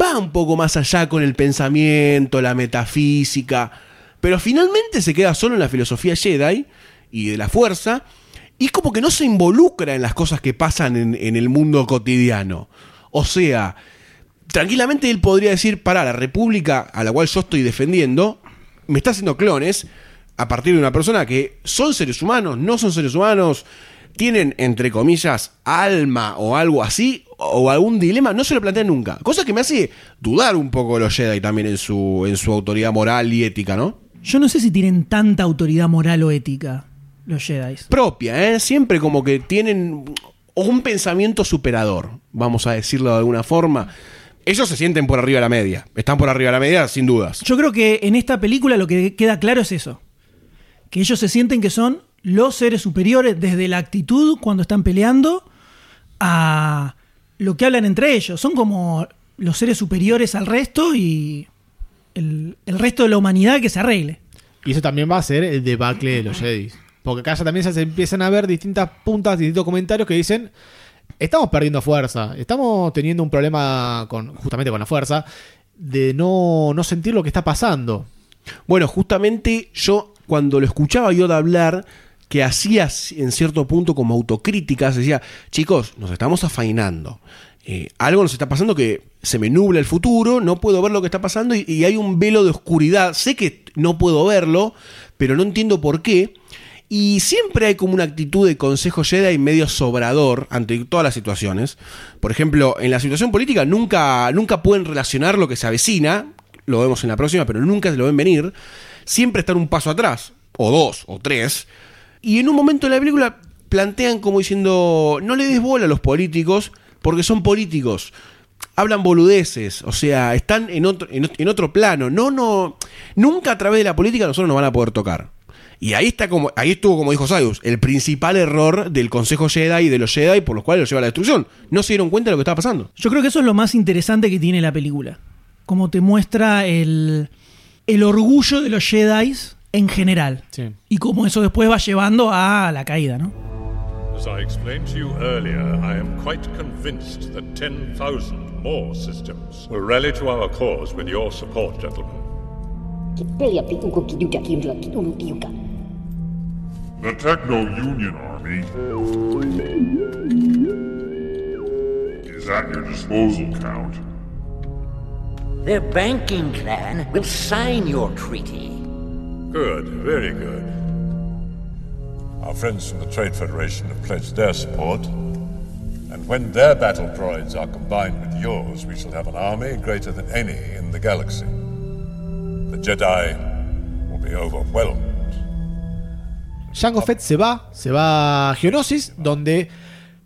va un poco más allá con el pensamiento, la metafísica, pero finalmente se queda solo en la filosofía Jedi y de la fuerza, y como que no se involucra en las cosas que pasan en, en el mundo cotidiano. O sea, tranquilamente él podría decir, para la república a la cual yo estoy defendiendo, me está haciendo clones a partir de una persona que son seres humanos, no son seres humanos, tienen, entre comillas, alma o algo así, o algún dilema, no se lo plantea nunca. Cosa que me hace dudar un poco de los Jedi también en su, en su autoridad moral y ética, ¿no? Yo no sé si tienen tanta autoridad moral o ética los Jedi. Propia, ¿eh? Siempre como que tienen un pensamiento superador, vamos a decirlo de alguna forma. Ellos se sienten por arriba de la media. Están por arriba de la media, sin dudas. Yo creo que en esta película lo que queda claro es eso. Que ellos se sienten que son los seres superiores desde la actitud cuando están peleando a lo que hablan entre ellos. Son como los seres superiores al resto y el, el resto de la humanidad que se arregle. Y eso también va a ser el debacle de los Jedi. Porque acá ya también se empiezan a ver distintas puntas, distintos comentarios que dicen, estamos perdiendo fuerza, estamos teniendo un problema con justamente con la fuerza, de no, no sentir lo que está pasando. Bueno, justamente yo cuando lo escuchaba Yoda hablar, que hacía en cierto punto como autocríticas, decía, chicos, nos estamos afainando. Eh, algo nos está pasando que se me nubla el futuro, no puedo ver lo que está pasando y, hay un velo de oscuridad. Sé que no puedo verlo, pero no entiendo por qué. Y siempre hay como una actitud de consejo Jedi medio sobrador ante todas las situaciones. Por ejemplo, en la situación política nunca, nunca pueden relacionar lo que se avecina, lo vemos en la próxima, pero nunca se lo ven venir. Siempre están un paso atrás, o dos, o tres. Y en un momento de la película plantean como diciendo, no le des bola a los políticos porque son políticos. Hablan boludeces, o sea, están en otro, en, otro plano. No, no, nunca a través de la política nosotros nos van a poder tocar. Y ahí está como, ahí estuvo, como dijo Sayus, el principal error del Consejo Jedi y de los Jedi por los cuales los lleva a la destrucción. No se dieron cuenta de lo que estaba pasando. Yo creo que eso es lo más interesante que tiene la película. Como te muestra el, el orgullo de los Jedi en general. Sí. Y cómo eso después va llevando a la caída, ¿no? As I explained to you earlier, I am quite convinced that 10,000 more systems will rally to our cause with your support, gentlemen. The Techno Union Army is at your disposal, Count. Their banking clan will sign your treaty. Good, very good. Our friends from the Trade Federation have pledged their support. And when their battle droids are combined with yours, we shall have an army greater than any in the galaxy. The Jedi will be overwhelmed. Jango Fett se va, se va a Geonosis, donde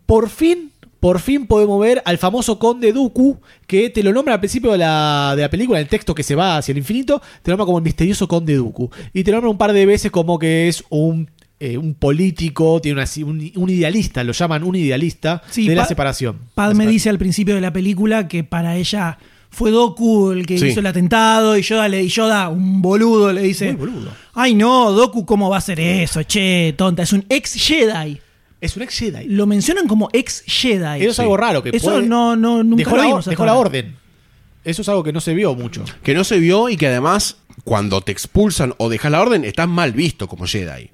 por fin, por fin podemos ver al famoso Conde Dooku, que te lo nombra al principio de la, de la película, en el texto que se va hacia el infinito, te lo nombra como el misterioso Conde Dooku. Y te lo nombra un par de veces como que es un, eh, un político, tiene una- un, un idealista, lo llaman un idealista Sí, de la Pa- separación. Padme dice al principio de la película que para ella fue Doku el que Sí. hizo el atentado y Yoda le y Yoda, un boludo, le dice, ay no, Doku, ¿cómo va a hacer eso? Che, tonta, es un ex Jedi. Es un ex Jedi. Lo mencionan como ex Jedi. Eso es algo raro. Que Eso puede- no, no, nunca dejó, lo la, vimos dejó la orden. Eso es algo que no se vio mucho. Que no se vio y que además, cuando te expulsan o dejas la orden, estás mal visto como Jedi.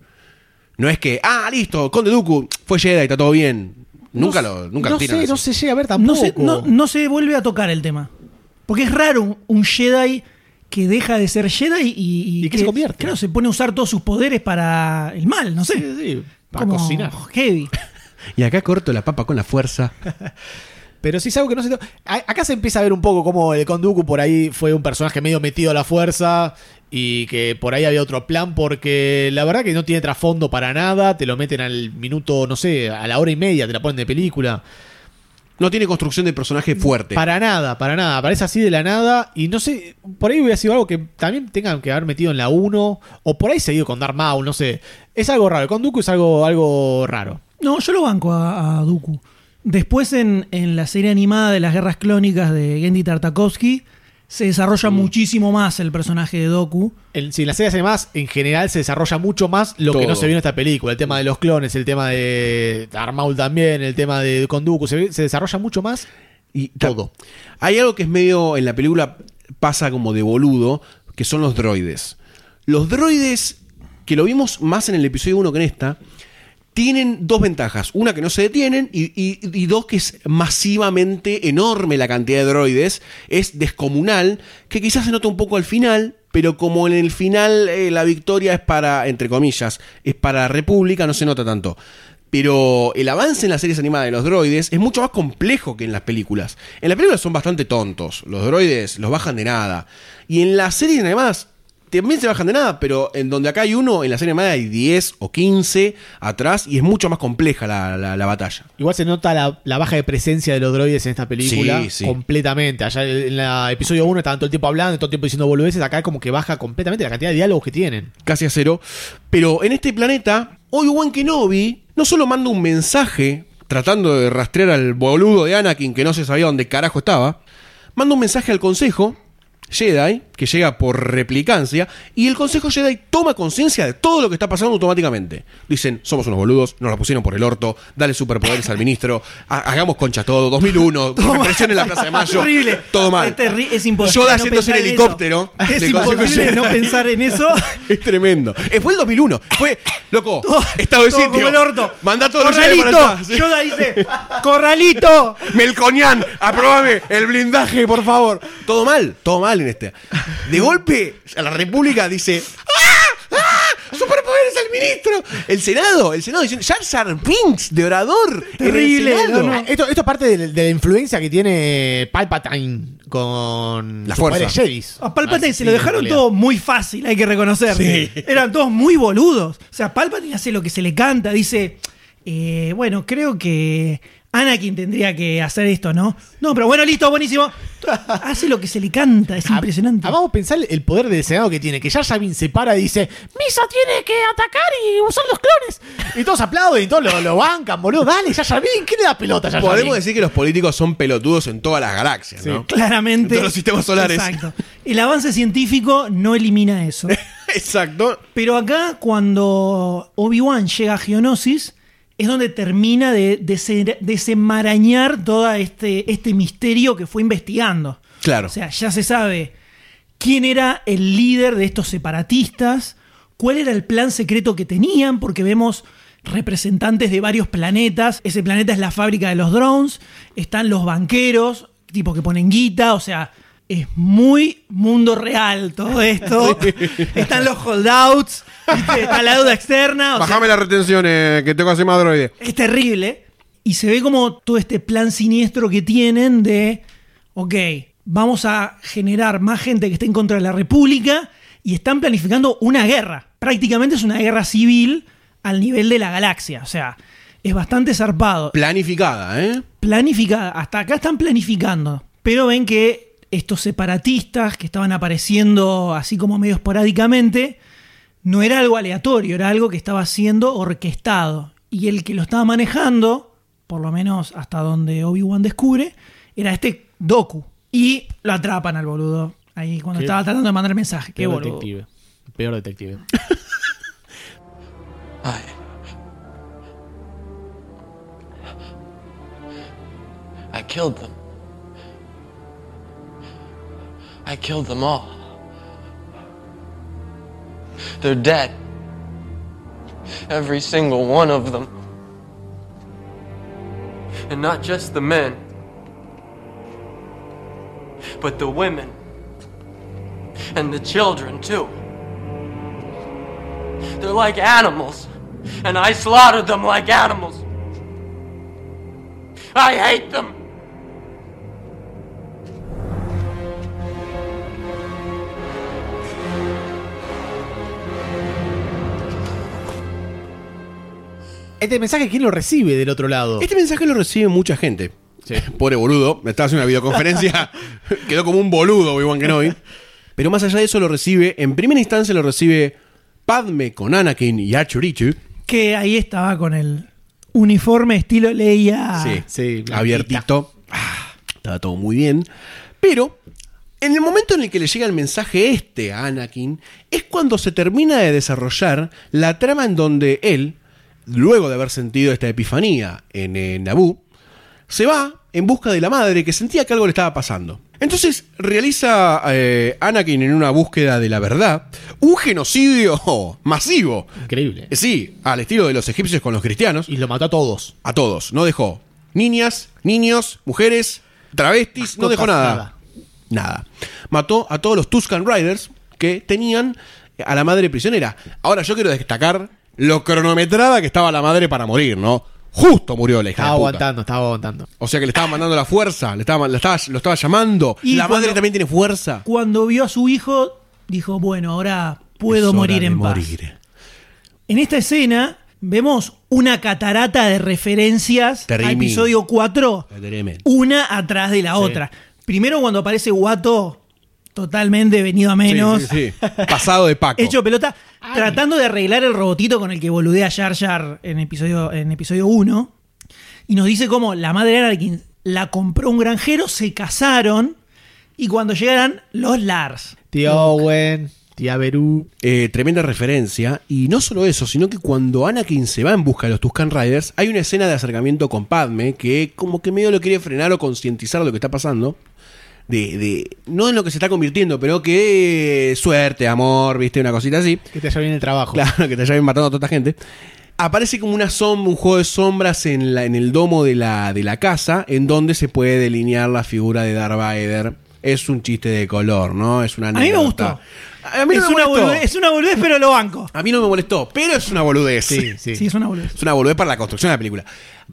No es que, ah, listo, Conde Dooku fue Jedi, está todo bien. Nunca lo, nunca no tiran sé, así. no se llega a ver No tampoco. se, no, no se vuelve a tocar el tema. Porque es raro un, un Jedi que deja de ser Jedi y, ¿Y qué se convierte? Claro, se pone a usar todos sus poderes para el mal, no sé. Para Como cocinar. Heavy. Y acá corto la papa con la fuerza. Pero sí es algo que no se... Acá se empieza a ver un poco cómo el Konduku por ahí fue un personaje medio metido a la fuerza y que por ahí había otro plan porque la verdad que no tiene trasfondo para nada, te lo meten al minuto, no sé, a la hora y media, te la ponen de película. No tiene construcción de personaje fuerte. Para nada, para nada. Aparece así de la nada. Y no sé, por ahí hubiera sido algo que también tengan que haber metido en la 1. O por ahí seguido con Darth Maul, no sé. Es algo raro. Con Dooku es algo, algo raro. No, yo lo banco a, a Dooku. Después en, en la serie animada de las guerras clónicas de Gendy Tartakovsky se desarrolla muchísimo más el personaje de Doku. En, sí, en las series animadas en general se desarrolla mucho más lo que no se vio en esta película. El tema de los clones, el tema de Darth Maul también, el tema de Konduku. Se, ve- se desarrolla mucho más y todo. Hay algo que es medio en la película pasa como de boludo, que son los droides. Los droides, que lo vimos más en el episodio 1 que en esta, tienen dos ventajas. Una que no se detienen y, dos que es masivamente enorme la cantidad de droides. Es descomunal, que quizás se nota un poco al final, pero como en el final eh, la victoria es para, entre comillas, es para República, no se nota tanto. Pero el avance en las series animadas de los droides es mucho más complejo que en las películas. En las películas son bastante tontos. Los droides los bajan de nada. Y en las series animadas también se bajan de nada, pero en donde acá hay uno, en la serie animada hay 10 o 15 atrás y es mucho más compleja la, la- la batalla. Igual se nota la, la baja de presencia de los droides en esta película Sí, sí. completamente. Allá en el episodio 1 estaban todo el tiempo hablando, todo el tiempo diciendo boludeces. Acá como que baja completamente la cantidad de diálogos que tienen. casi a cero. Pero en este planeta, Obi-Wan Kenobi no solo manda un mensaje tratando de rastrear al boludo de Anakin que no se sabía dónde carajo estaba, manda un mensaje al Consejo Jedi, que llega por replicancia, y el Consejo Jedi toma conciencia de todo lo que está pasando automáticamente. Dicen, somos unos boludos, nos la pusieron por el orto, dale superpoderes al ministro, ha- hagamos concha todo, 2001, represión en la Plaza de Mayo, Horrible. todo mal. Es, terri- es imposible. Yoda no yéndose en helicóptero. Es imposible no pensar en eso. Es tremendo. Eh, fue el 2001. Fue, loco, estado de todo sitio. como el orto. Mandá todos los Jedi Corralito. para. Sí. Yoda dice, corralito. Melconian, aprobame el blindaje, por favor. Todo mal, todo mal este. De golpe, a la República dice. ¡Ah! ¡Ah! ¡Superpoderes al ministro! El Senado, el Senado diciendo. Jar Jar Binks de orador. en el Terrible, Esto, esto es parte de, de la influencia que tiene Palpatine con La sus fuerza. poderes Jedis. A Palpatine Ah, se sí, lo dejaron todo muy fácil, hay que reconocer. Sí. Eran todos muy boludos. O sea, Palpatine hace lo que se le canta, dice, eh, bueno, creo que Anakin tendría que hacer esto, ¿no? No, pero bueno, listo, buenísimo. Hace lo que se le canta, es impresionante. Ah, vamos a pensar el poder del Senado que tiene, que Jar Binks se para y dice, Misa tiene que atacar y usar los clones. Y todos aplauden y todos lo, lo bancan, boludo. Dale, Jar Binks, ¿qué le da pelota a Jar Podemos decir que los políticos son pelotudos en todas las galaxias, ¿no? Claramente. En todos los sistemas solares. Exacto. El avance científico no elimina eso. Exacto. Pero acá, cuando Obi-Wan llega a Geonosis, es donde termina de dese- desenmarañar todo este, este misterio que fue investigando. Claro. O sea, ya se sabe quién era el líder de estos separatistas, cuál era el plan secreto que tenían, porque vemos representantes de varios planetas. Ese planeta es la fábrica de los drones, están los banqueros, tipo que ponen guita, o sea, es muy mundo real todo esto. están los holdouts, ¿viste? está la deuda externa. o sea, Bajame las retenciones, que tengo que hacer más droide. es terrible. Y se ve como todo este plan siniestro que tienen de, ok, vamos a generar más gente que esté en contra de la República y están planificando una guerra. Prácticamente es una guerra civil al nivel de la galaxia. O sea, es bastante zarpado. Planificada, ¿eh? Planificada. Hasta acá están planificando. Pero ven que estos separatistas que estaban apareciendo así como medio esporádicamente, no era algo aleatorio, era algo que estaba siendo orquestado. Y el que lo estaba manejando, por lo menos hasta donde Obi-Wan descubre, era este Doku. Y lo atrapan al boludo. Ahí cuando Qué- estaba tratando de mandar mensaje. Qué Peor boludo. detective. Peor detective. I killed them. I killed them all. They're dead. Every single one of them. And not just the men, but the women. And the children, too. They're like animals, and I slaughtered them like animals. I hate them. Este mensaje, ¿quién lo recibe del otro lado? Este mensaje lo recibe mucha gente. Pobre boludo. Me estaba haciendo una videoconferencia. Quedó como un boludo Obi-Wan Kenobi. Pero más allá de eso lo recibe, en primera instancia lo recibe Padme con Anakin y Archurichu. Que ahí estaba con el uniforme estilo Leia. Sí, abiertito. Ah, estaba todo muy bien. Pero en el momento en el que le llega el mensaje este a Anakin, es cuando se termina de desarrollar la trama en donde él, luego de haber sentido esta epifanía en, eh, Naboo, se va en busca de la madre que sentía que algo le estaba pasando. Entonces realiza eh, Anakin en una búsqueda de la verdad un genocidio masivo. Increíble. Eh, Sí, al estilo de los egipcios con los cristianos. Y lo mató a todos. A todos. No dejó niñas, niños, mujeres, travestis, no dejó nada. Nada. Mató a todos los Tuscan Riders que tenían a la madre prisionera. Ahora yo quiero destacar lo cronometrada que estaba la madre para morir, ¿no? Justo murió la hija Estaba de puta. aguantando, estaba aguantando. O sea que le estaba mandando la fuerza, le estaba, le estaba- lo estaba llamando. Y la cuando- madre también tiene fuerza. Cuando vio a su hijo, dijo, bueno, ahora puedo Es hora morir de en paz. morir. En esta escena vemos una catarata de referencias Terrible. al episodio 4, Tremendo. una atrás de la Sí. otra. Primero cuando aparece Guato, totalmente venido a menos, Sí, sí, sí. Pasado de Paco. hecho pelota, tratando de arreglar el robotito con el que boludea Jar Jar en episodio, en episodio 1. Y nos dice cómo la madre de Anakin la compró un granjero, se casaron, y cuando llegaran los Lars. Tía Owen, tía Beru. Eh, tremenda referencia. Y no solo eso, sino que cuando Anakin se va en busca de los Tuscan Riders, hay una escena de acercamiento con Padme que como que medio lo quiere frenar o concientizar de lo que está pasando. De, de- no en lo que se está convirtiendo, pero que eh, suerte, amor, viste, una cosita así. Que te haya bien el trabajo. Claro, que te hayan matando a toda esta gente. Aparece como una sombra, un juego de sombras en, la, en el domo de la, de la casa, en donde se puede delinear la figura de Darth Vader. Es un chiste de color, ¿no? Es una A mí me anécdota. gustó. A mí no es, me una molestó. boludez, es una boludez, pero lo banco. A mí no me molestó, pero es una boludez. Sí, sí. Sí, es una boludez. Es una boludez para la construcción de la película.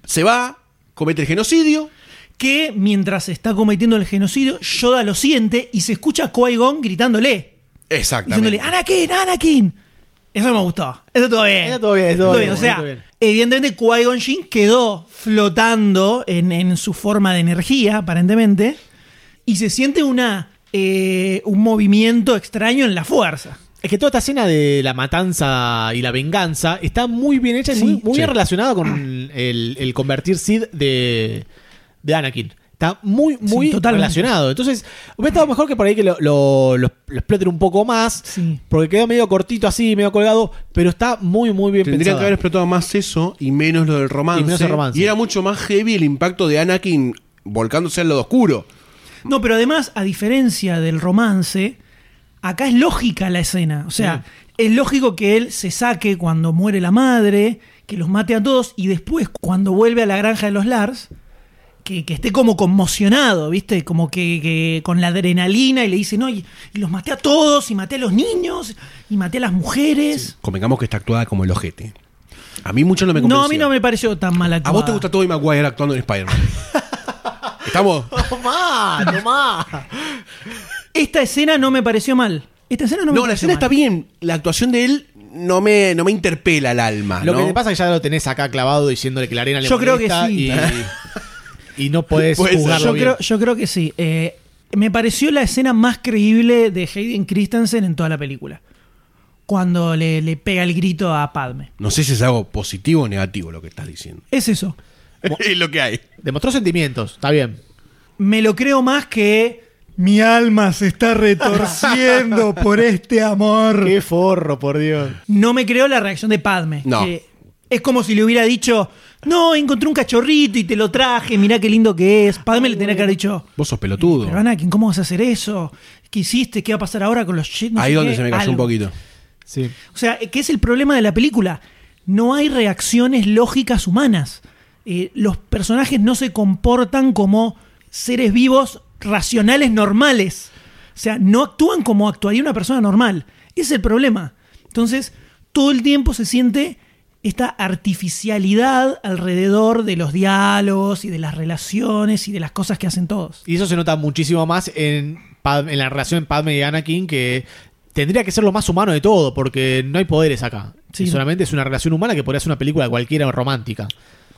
Se va, comete el genocidio. Que mientras se está cometiendo el genocidio, Yoda lo siente y se escucha a Qui-Gon gritándole. Exactamente. Diciéndole, Anakin, Anakin. Eso me gustó. Eso estuvo bien. Eso estuvo bien, estuvo bien, O sea, bien. evidentemente Qui-Gon Jinn quedó flotando en, en su forma de energía, aparentemente, y se siente una, eh, un movimiento extraño en la fuerza. Es que toda esta escena de la matanza y la venganza está muy bien hecha y muy, muy bien relacionada con el, el convertir Sid de, de Anakin. Está muy, muy relacionado. Entonces, hubiera estado mejor que por ahí que lo, lo, lo- lo exploten un poco más. Porque quedó medio cortito así, medio colgado. Pero está muy, muy bien Tendría pensado. que haber explotado más eso y menos lo del romance. Y menos el romance. Y era mucho más heavy el impacto de Anakin volcándose al lado oscuro. No, pero además, a diferencia del romance, acá es lógica la escena. O sea, es lógico que él se saque cuando muere la madre, que los mate a todos, y después, cuando vuelve a la granja de los Lars, que, que esté como conmocionado, ¿viste? Como que, que con la adrenalina y le dice, no, y, y los maté a todos, y maté a los niños, y maté a las mujeres. Convengamos que está actuada como el ojete. A mí mucho no me No, convenció. a mí no me pareció tan mal ¿A actuado. vos te gusta Tobey Maguire actuando en Spider-Man? Estamos. Tomá, tomá. Esta escena no me pareció mal. Esta escena no me No, la escena mal. está bien. La actuación de él no me, no me interpela el alma. Lo ¿no? que te pasa es que ya lo tenés acá clavado diciéndole que la arena le Yo creo que sí. Y, y no puedes Puede ser. jugarlo yo bien. creo, yo creo que sí. Eh, me pareció la escena más creíble de Hayden Christensen en toda la película. Cuando le, le pega el grito a Padme. No sé si es algo positivo o negativo lo que estás diciendo. Es eso. es lo que hay. Demostró sentimientos, está bien. Me lo creo más que mi alma se está retorciendo por este amor. Qué forro, por Dios. No me creo la reacción de Padme. No. que es como si le hubiera dicho, no, encontré un cachorrito y te lo traje, mirá qué lindo que es. Padme le tenía que haber dicho, Vos sos pelotudo. pero Anakin, ¿cómo vas a hacer eso? ¿Qué hiciste? ¿Qué va a pasar ahora con los shit? No Ahí sé donde qué, se me cayó un poquito. Sí. O sea, que es el problema de la película. No hay reacciones lógicas humanas. Eh, los personajes no se comportan como seres vivos racionales normales. O sea, no actúan como actuaría una persona normal. Ese es el problema. Entonces, todo el tiempo se siente esta artificialidad alrededor de los diálogos y de las relaciones y de las cosas que hacen todos. Y eso se nota muchísimo más en, Padme- en la relación Padme y Anakin, que tendría que ser lo más humano de todo, porque no hay poderes acá. Sí. Y solamente es una relación humana que podría ser una película cualquiera romántica.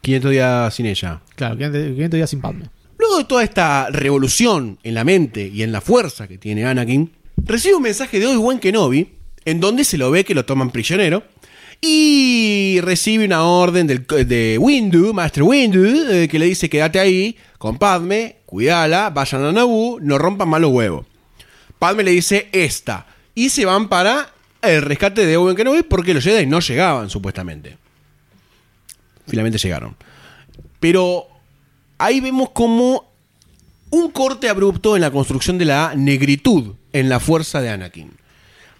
500 días sin ella. Claro, 500 500 días sin Padme. medio de toda esta revolución en la mente y en la fuerza que tiene Anakin, recibe un mensaje de Obi-Wan Kenobi, en donde se lo ve que lo toman prisionero, y recibe una orden del, de Windu, Master Windu, eh, que le dice quédate ahí con Padme, cuídala, vayan a Naboo, no rompan malos huevos. Padme le dice esta, y se van para el rescate de Obi-Wan Kenobi porque los Jedi no llegaban supuestamente. Finalmente llegaron. Pero ahí vemos como un corte abrupto en la construcción de la negritud en la fuerza de Anakin.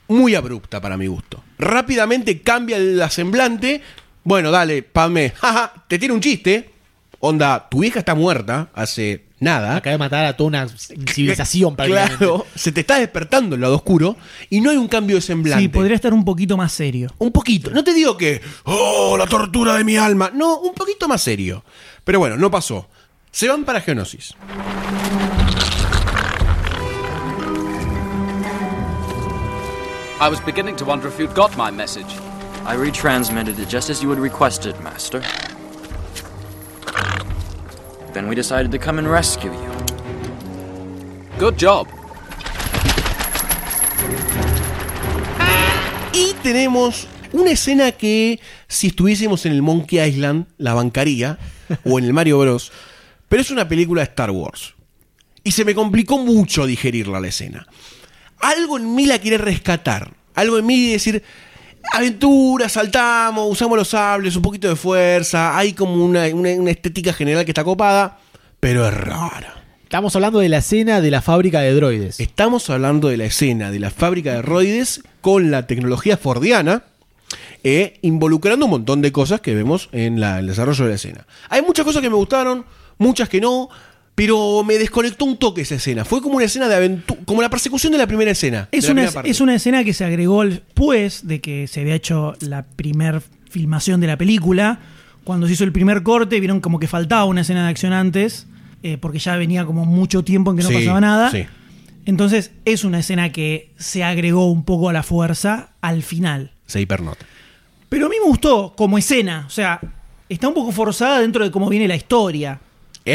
Muy abrupta para mi gusto. Rápidamente cambia el semblante. Bueno, dale, Padme, jaja, te tiene un chiste. Onda, tu hija está muerta hace nada. Acaba de matar a toda una civilización. Claro, se te está despertando el lado oscuro y no hay un cambio de semblante. Sí, podría estar un poquito más serio. Un poquito. No te digo que, oh, la tortura de mi alma. No, un poquito más serio. Pero bueno, no pasó. Se van para Geonosis. I was beginning to wonder if you'd got my message. I retransmitted it just as you had requested, Master. Then we decided to come and rescue you. Good job. Y tenemos una escena que si estuviésemos en el Monkey Island la bancaría o en el Mario Bros. Pero es una película de Star Wars. Y se me complicó mucho digerirla la escena. Algo en mí la quiere rescatar. Algo en mí decir, aventura, saltamos, usamos los sables, un poquito de fuerza. Hay como una, una- una estética general que está copada, pero es rara. Estamos hablando de la escena de la fábrica de droides. Estamos hablando de la escena de la fábrica de droides con la tecnología fordiana, eh, involucrando un montón de cosas que vemos en la- el desarrollo de la escena. Hay muchas cosas que me gustaron, muchas que no, pero me desconectó un toque esa escena. Fue como una escena de aventura, como la persecución de la primera escena. Es una, primera es una escena que se agregó después de que se había hecho la primer filmación de la película. Cuando se hizo el primer corte, vieron como que faltaba una escena de acción antes, eh, porque ya venía como mucho tiempo en que no Sí, pasaba nada. sí. Entonces es una escena que se agregó un poco a la fuerza al final. Se hipernota. Pero a mí me gustó como escena. O sea, está un poco forzada dentro de cómo viene la historia.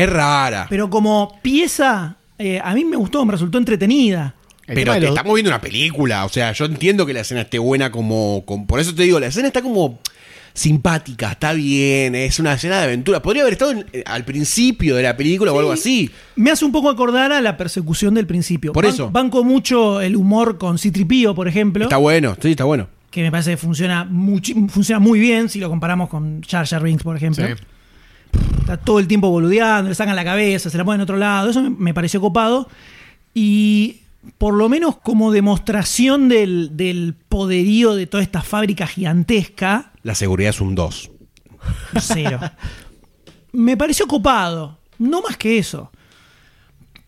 Es rara. Pero como pieza, eh, a mí me gustó, me resultó entretenida. Pero te estamos viendo una película, o sea, yo entiendo que la escena esté buena como, como- Por eso te digo, la escena está como simpática, está bien, es una escena de aventura. Podría haber estado en- eh, al principio de la película o algo así. Me hace un poco acordar a la persecución del principio. Por Ban- eso. Banco mucho el humor con Citripío, por ejemplo. Está bueno, sí, está bueno. Que me parece que funciona, funciona muy bien si lo comparamos con Jar Jar Binks, por ejemplo. Sí. Está todo el tiempo boludeando, le sacan la cabeza, se la ponen en otro lado. Eso me, me pareció copado. Y por lo menos como demostración del, del poderío de toda esta fábrica gigantesca, La seguridad es un 2. cero. me pareció copado. No más que eso.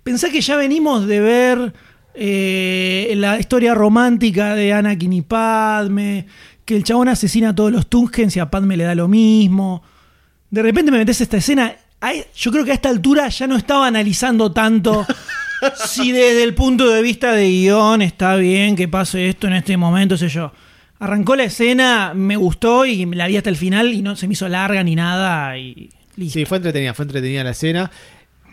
Pensá que ya venimos de ver eh, la historia romántica de Anakin y Padme, que el chabón asesina a todos los Tungens y a Padme le da lo mismo. De repente me metes esta escena. Yo creo que a esta altura ya no estaba analizando tanto si desde el punto de vista de guion está bien que pase esto en este momento, sé yo. Arrancó la escena, me gustó y la vi hasta el final y no se me hizo larga ni nada. Y Sí, fue entretenida, fue entretenida la escena.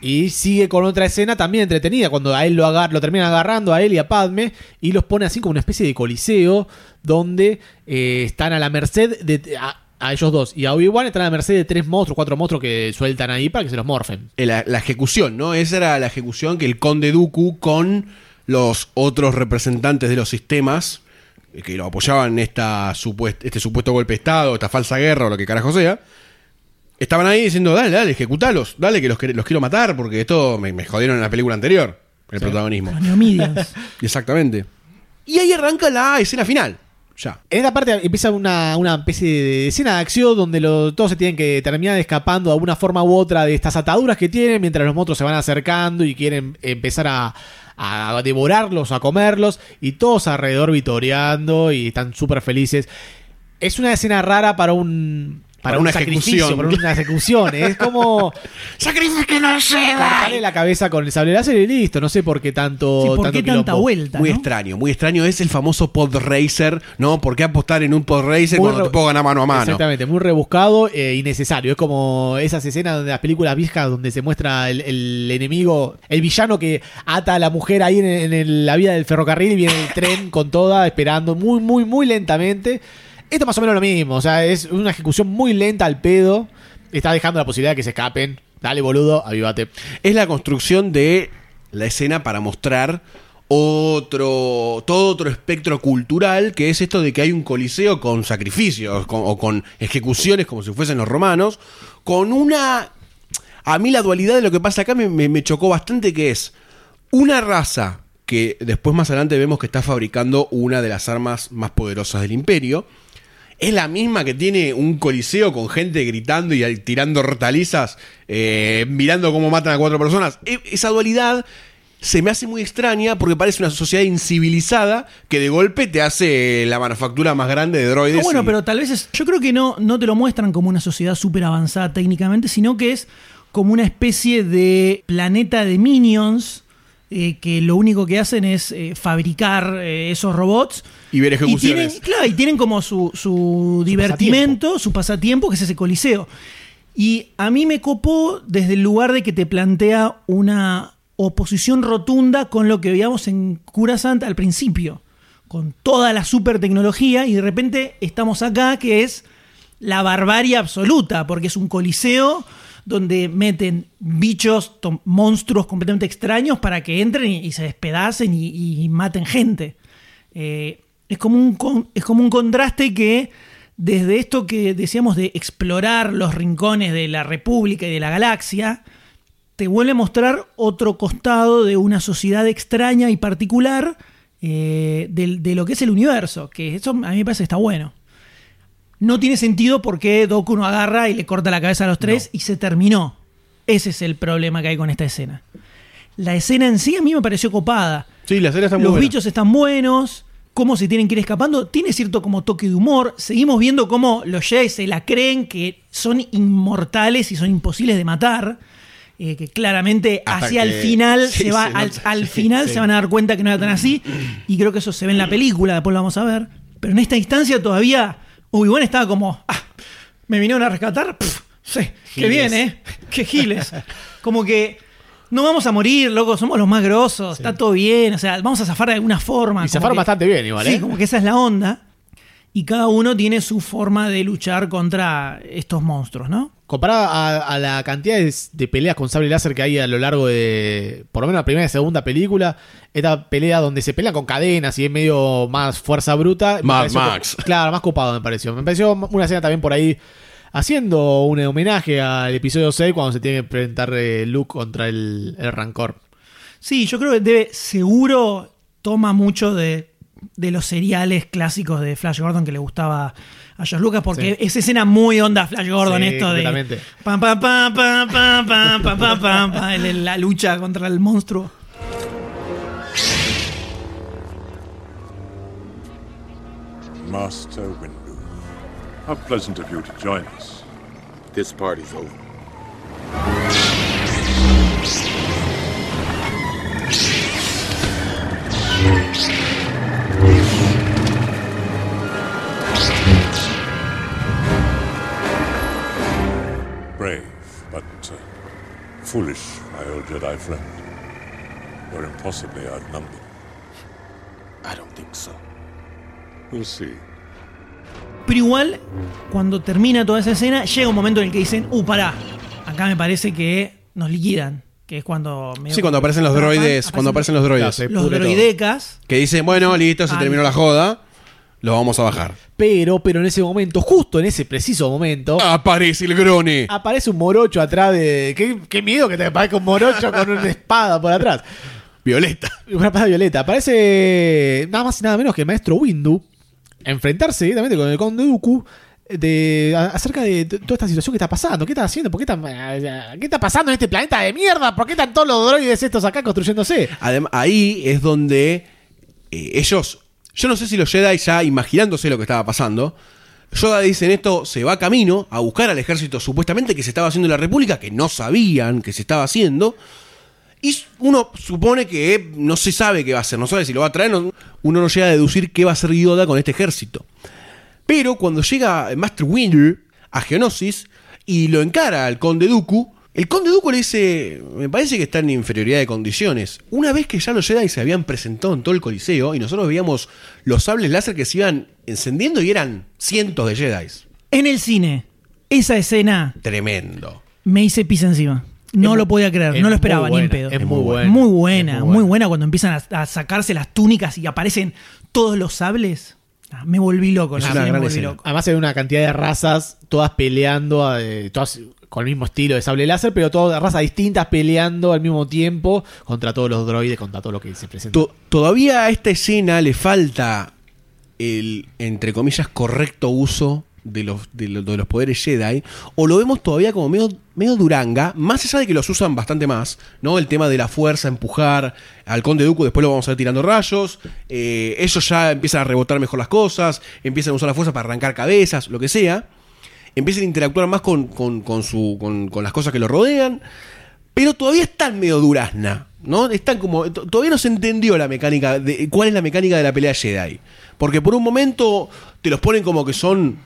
Y sigue con otra escena también entretenida, cuando a él lo, agar lo terminan agarrando, a él y a Padme, y los pone así como una especie de coliseo, donde eh, están a la merced de... A, a ellos dos y a Obi-Wan están a la merced de tres monstruos, cuatro monstruos que sueltan ahí para que se los morfen. Eh, La, la ejecución, ¿no? Esa era la ejecución que el conde Dooku con los otros representantes de los sistemas eh, que lo apoyaban en esta supuest- este supuesto golpe de Estado, esta falsa guerra o lo que carajo sea, estaban ahí diciendo, dale, dale, ejecutalos, dale que los, quiero matar porque esto me, me jodieron en la película anterior, el protagonismo. Los. Exactamente. Y ahí arranca la escena final. Ya. En esta parte empieza una, una especie de escena de acción donde todos se tienen que terminar escapando de alguna forma u otra de estas ataduras que tienen mientras los monstruos se van acercando y quieren empezar a, a devorarlos, a comerlos y todos alrededor vitoreando y están súper felices. Es una escena rara para un, para, Para un una ejecución. para una ejecución. Es como ¡Sacrifiquen al cortarle la cabeza con el sable láser y listo. No sé por qué tanto. tanto quilombo. Muy extraño, muy extraño. Es el famoso pod racer, ¿no? ¿Por qué apostar en un pod racer Muy cuando te puedo ganar mano a mano? Exactamente, muy rebuscado e innecesario. Es como esas escenas de las películas viejas donde se muestra el, el enemigo, el villano que ata a la mujer ahí en, en el- la vía del ferrocarril y viene el tren con toda, esperando muy, muy, muy lentamente. Esto más o menos lo mismo, o sea, es una ejecución muy lenta al pedo. Está dejando la posibilidad de que se escapen. Dale, boludo, avívate. Es la construcción de la escena para mostrar otro todo otro espectro cultural que es esto de que hay un coliseo con sacrificios o con ejecuciones como si fuesen los romanos con una a mí la dualidad de lo que pasa acá me chocó bastante que es una raza que después más adelante vemos que está fabricando una de las armas más poderosas del imperio es la misma que tiene un coliseo con gente gritando y tirando hortalizas, eh, mirando cómo matan a cuatro personas. E- esa dualidad se me hace muy extraña porque parece una sociedad incivilizada que de golpe te hace la manufactura más grande de droides. No, bueno, y- pero tal vez es. Yo creo que no, no te lo muestran como una sociedad súper avanzada técnicamente, sino que es como una especie de planeta de minions eh, que lo único que hacen es eh, fabricar eh, esos robots. Y ver Y tienen, ejecuciones. claro, y tienen como su, su divertimento, su pasatiempo, que es ese coliseo. Y a mí me copó desde el lugar de que te plantea una oposición rotunda con lo que veíamos en Curasant al principio, con toda la super tecnología, y de repente estamos acá, que es la barbarie absoluta, porque es un coliseo donde meten bichos, monstruos completamente extraños para que entren y, se despedacen y, maten gente. Eh, es, como un, es como un contraste que desde esto que decíamos de explorar los rincones de la República y de la galaxia, te vuelve a mostrar otro costado de una sociedad extraña y particular eh, de, lo que es el universo, que eso a mí me parece que está bueno. No tiene sentido porque Doku no agarra y le corta la cabeza a los tres y se terminó. Ese es el problema que hay con esta escena. La escena en sí a mí me pareció copada. Sí, la escena está muy Los buena. bichos están buenos, cómo se tienen que ir escapando, tiene cierto como toque de humor. Seguimos viendo cómo los Jedi se la creen que son inmortales y son imposibles de matar. eh, que claramente Hasta hacia el final sí, se va se al, final sí. se van a dar cuenta que no era tan así y creo que eso se ve en la película después lo vamos a ver pero en esta instancia todavía Obi-Wan estaba como ah, me vinieron a rescatar Pff, sí qué bien eh qué giles como que no vamos a morir, loco, somos los más grosos, está todo bien, o sea, vamos a zafar de alguna forma. Y zafaron que- bastante bien igual, Sí, ¿eh? como que esa es la onda. Y cada uno tiene su forma de luchar contra estos monstruos, ¿no? Comparada a, a la cantidad de, de peleas con sable láser que hay a lo largo de, por lo menos la primera y segunda película, esta pelea donde se pelea con cadenas y es medio más fuerza bruta. Mad Max. Claro, más copado me pareció. Me pareció una escena también por ahí haciendo un homenaje al episodio 6 cuando se tiene que enfrentar eh, Luke contra el, el Rancor. Sí, yo creo que debe, seguro toma mucho de, de los seriales clásicos de Flash Gordon que le gustaba a George Lucas, porque Sí. esa escena muy onda Flash Gordon, Sí, esto de pam, pam, pam, pam, pam, pam, pam, pam, pam, la lucha contra el monstruo. Master Windu, how pleasant of you to join us. This party's over. Brave, but uh, foolish, my old Jedi friend. You're impossibly outnumbered. I don't think so. We'll see. Pero igual, cuando termina toda esa escena, llega un momento en el que dicen, uh, pará, acá me parece que nos liquidan. Que es cuando... Sí, cuando aparecen los droides, cuando aparecen los droides. Los droidecas. Que dicen, bueno, listo, se Ah, terminó la joda, lo vamos a bajar. Pero, pero en ese momento, justo en ese preciso momento, Aparece el grone. aparece un morocho atrás de. Qué, qué miedo que te aparezca un morocho con una espada por atrás. Violeta. Una espada violeta. Aparece nada más y nada menos que el maestro Windu enfrentarse directamente con el conde Dooku de, acerca de toda esta situación que está pasando. ¿Qué está haciendo? ¿Por qué está, ¿Qué está pasando en este planeta de mierda? ¿Por qué están todos los droides estos acá construyéndose? Adem- ahí es donde eh, ellos, yo no sé si los Jedi ya imaginándose lo que estaba pasando, Yoda dice en esto, se va camino a buscar al ejército supuestamente que se estaba haciendo en la República, que no sabían que se estaba haciendo. Y uno supone que no se sabe qué va a hacer, no sabe si lo va a traer, no- uno no llega a deducir qué va a hacer Yoda con este ejército. Pero cuando llega Master Windu a Geonosis y lo encara al Conde Dooku, el Conde Dooku le dice, me parece que está en inferioridad de condiciones. Una vez que ya los Jedi se habían presentado en todo el Coliseo y nosotros veíamos los sables láser que se iban encendiendo y eran cientos de Jedi. En el cine, esa escena Tremendo. me hice pis encima. No lo podía creer, no lo esperaba ni en pedo. es muy buena. Muy buena, muy muy buena. cuando empiezan a, a sacarse las túnicas y aparecen todos los sables. Ah, me volví loco. Es la una serie me gran volví escena. loco. Además hay una cantidad de razas, todas peleando, eh, todas con el mismo estilo de sable láser, pero todas razas distintas peleando al mismo tiempo contra todos los droides, contra todo lo que se presenta. To- todavía a esta escena le falta el, entre comillas, correcto uso de los, de, lo- de los poderes Jedi, o lo vemos todavía como medio, medio duranga, más allá de que los usan bastante más, ¿no? El tema de la fuerza, empujar al Conde Dooku, después lo vamos a ver tirando rayos, eh, ellos ya empiezan a rebotar mejor las cosas, empiezan a usar la fuerza para arrancar cabezas, lo que sea, empiezan a interactuar más con, con- con su, con, con las cosas que lo rodean, pero todavía están medio durazna, ¿no? Están como. to- Todavía no se entendió la mecánica. De, ¿Cuál es la mecánica de la pelea Jedi? Porque por un momento te los ponen como que son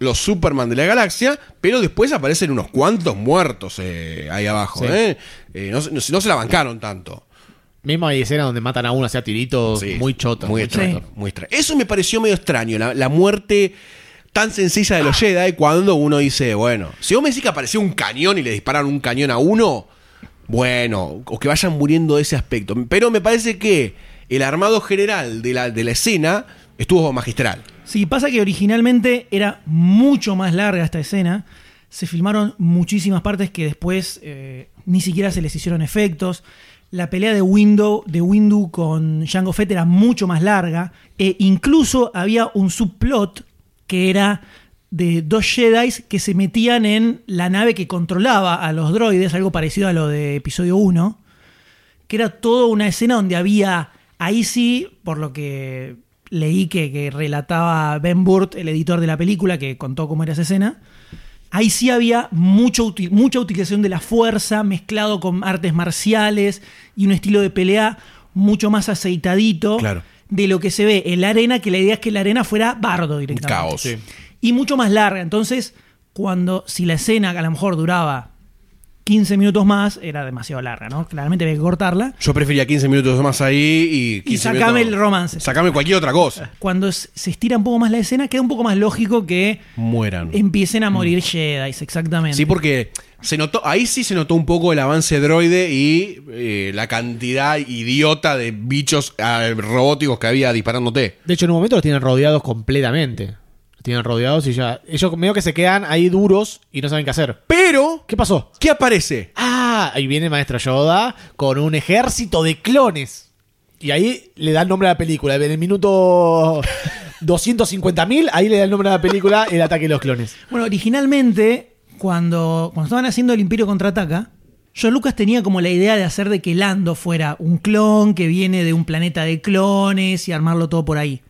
los Superman de la galaxia, pero después aparecen unos cuantos muertos eh, ahí abajo, Sí. ¿eh? Eh, no, se- no se- no se la bancaron tanto. Mismo hay escenas donde matan a uno hacia tiritos Sí, muy chotos. Muy muy. Eso me pareció medio extraño, la, la muerte tan sencilla de los Jedi cuando uno dice, bueno, si vos me decís que apareció un cañón y le disparan un cañón a uno, bueno, o que vayan muriendo de ese aspecto. Pero me parece que el armado general de la, de la escena estuvo magistral. Sí, pasa que originalmente era mucho más larga esta escena. Se filmaron muchísimas partes que después eh, ni siquiera se les hicieron efectos. La pelea de Window, de Windu con Jango Fett era mucho más larga. E incluso había un subplot que era de dos Jedi que se metían en la nave que controlaba a los droides, algo parecido a lo de episodio 1 que era toda una escena donde había, ahí sí, por lo que leí que, que relataba Ben Burt, el editor de la película, que contó cómo era esa escena, ahí sí había mucho mucha utilización de la fuerza mezclado con artes marciales y un estilo de pelea mucho más aceitadito Claro. De lo que se ve en la arena, que la idea es que la arena fuera bardo directamente. Caos. Sí. Y mucho más larga. Entonces, cuando, si la escena que a lo mejor duraba 15 minutos más, era demasiado larga, ¿no? Claramente había que cortarla. Yo prefería 15 minutos más ahí y 15 Y sacame minutos- el romance. Sacame cualquier otra cosa. Cuando se estira un poco más la escena, queda un poco más lógico que Mueran. empiecen a morir Jedi, exactamente. Sí, porque se notó, ahí sí se notó un poco el avance droide y eh, la cantidad idiota de bichos ah, robóticos que había disparándote. De hecho, en un momento los tienen rodeados completamente. Los tienen rodeados y ya. Ellos medio que se quedan ahí duros y no saben qué hacer. Pero. ¿Qué pasó? ¿Qué aparece? Ah, ahí viene el maestro Yoda con un ejército de clones. Y ahí le da el nombre a la película. En el minuto 250.000, ahí le da el nombre a la película El ataque de los clones. Bueno, originalmente, cuando, cuando estaban haciendo el Imperio Contraataca, John Lucas tenía como la idea de hacer de que Lando fuera un clon que viene de un planeta de clones y armarlo todo por ahí.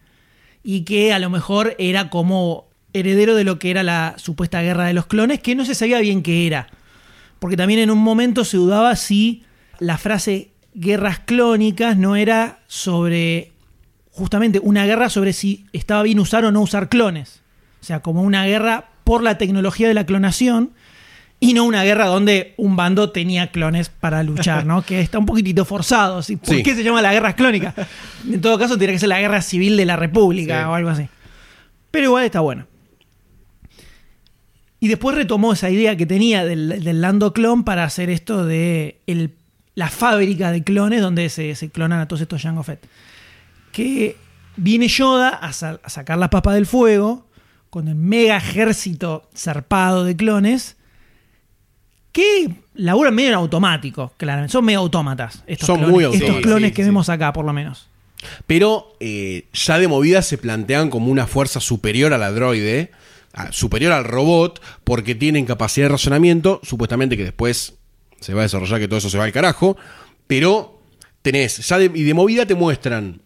Y que a lo mejor era como heredero de lo que era la supuesta guerra de los clones, que no se sabía bien qué era. Porque también en un momento se dudaba si la frase guerras clónicas no era sobre justamente una guerra sobre si estaba bien usar o no usar clones. O sea, como una guerra por la tecnología de la clonación y no una guerra donde un bando tenía clones para luchar, ¿no? que está un poquitito forzado. ¿sí? ¿Por Sí. qué se llama la guerra clónica? En todo caso, tendría que ser la guerra civil de la República Sí. o algo así. Pero igual está bueno. Y después retomó esa idea que tenía del, del Lando clon para hacer esto de el- la fábrica de clones donde se, se clonan a todos estos Jango Fett. Que viene Yoda a, a sacar la papa del fuego con el mega ejército zarpado de clones que laburan medio en automático, claramente. Son medio autómatas. Estos Son clones, muy Estos clones sí, que sí. vemos acá, por lo menos. Pero eh, ya de movida se plantean como una fuerza superior a la droide, superior al robot, porque tienen capacidad de razonamiento, supuestamente que después se va a desarrollar que todo eso se va al carajo, pero tenés, ya de, y de movida te muestran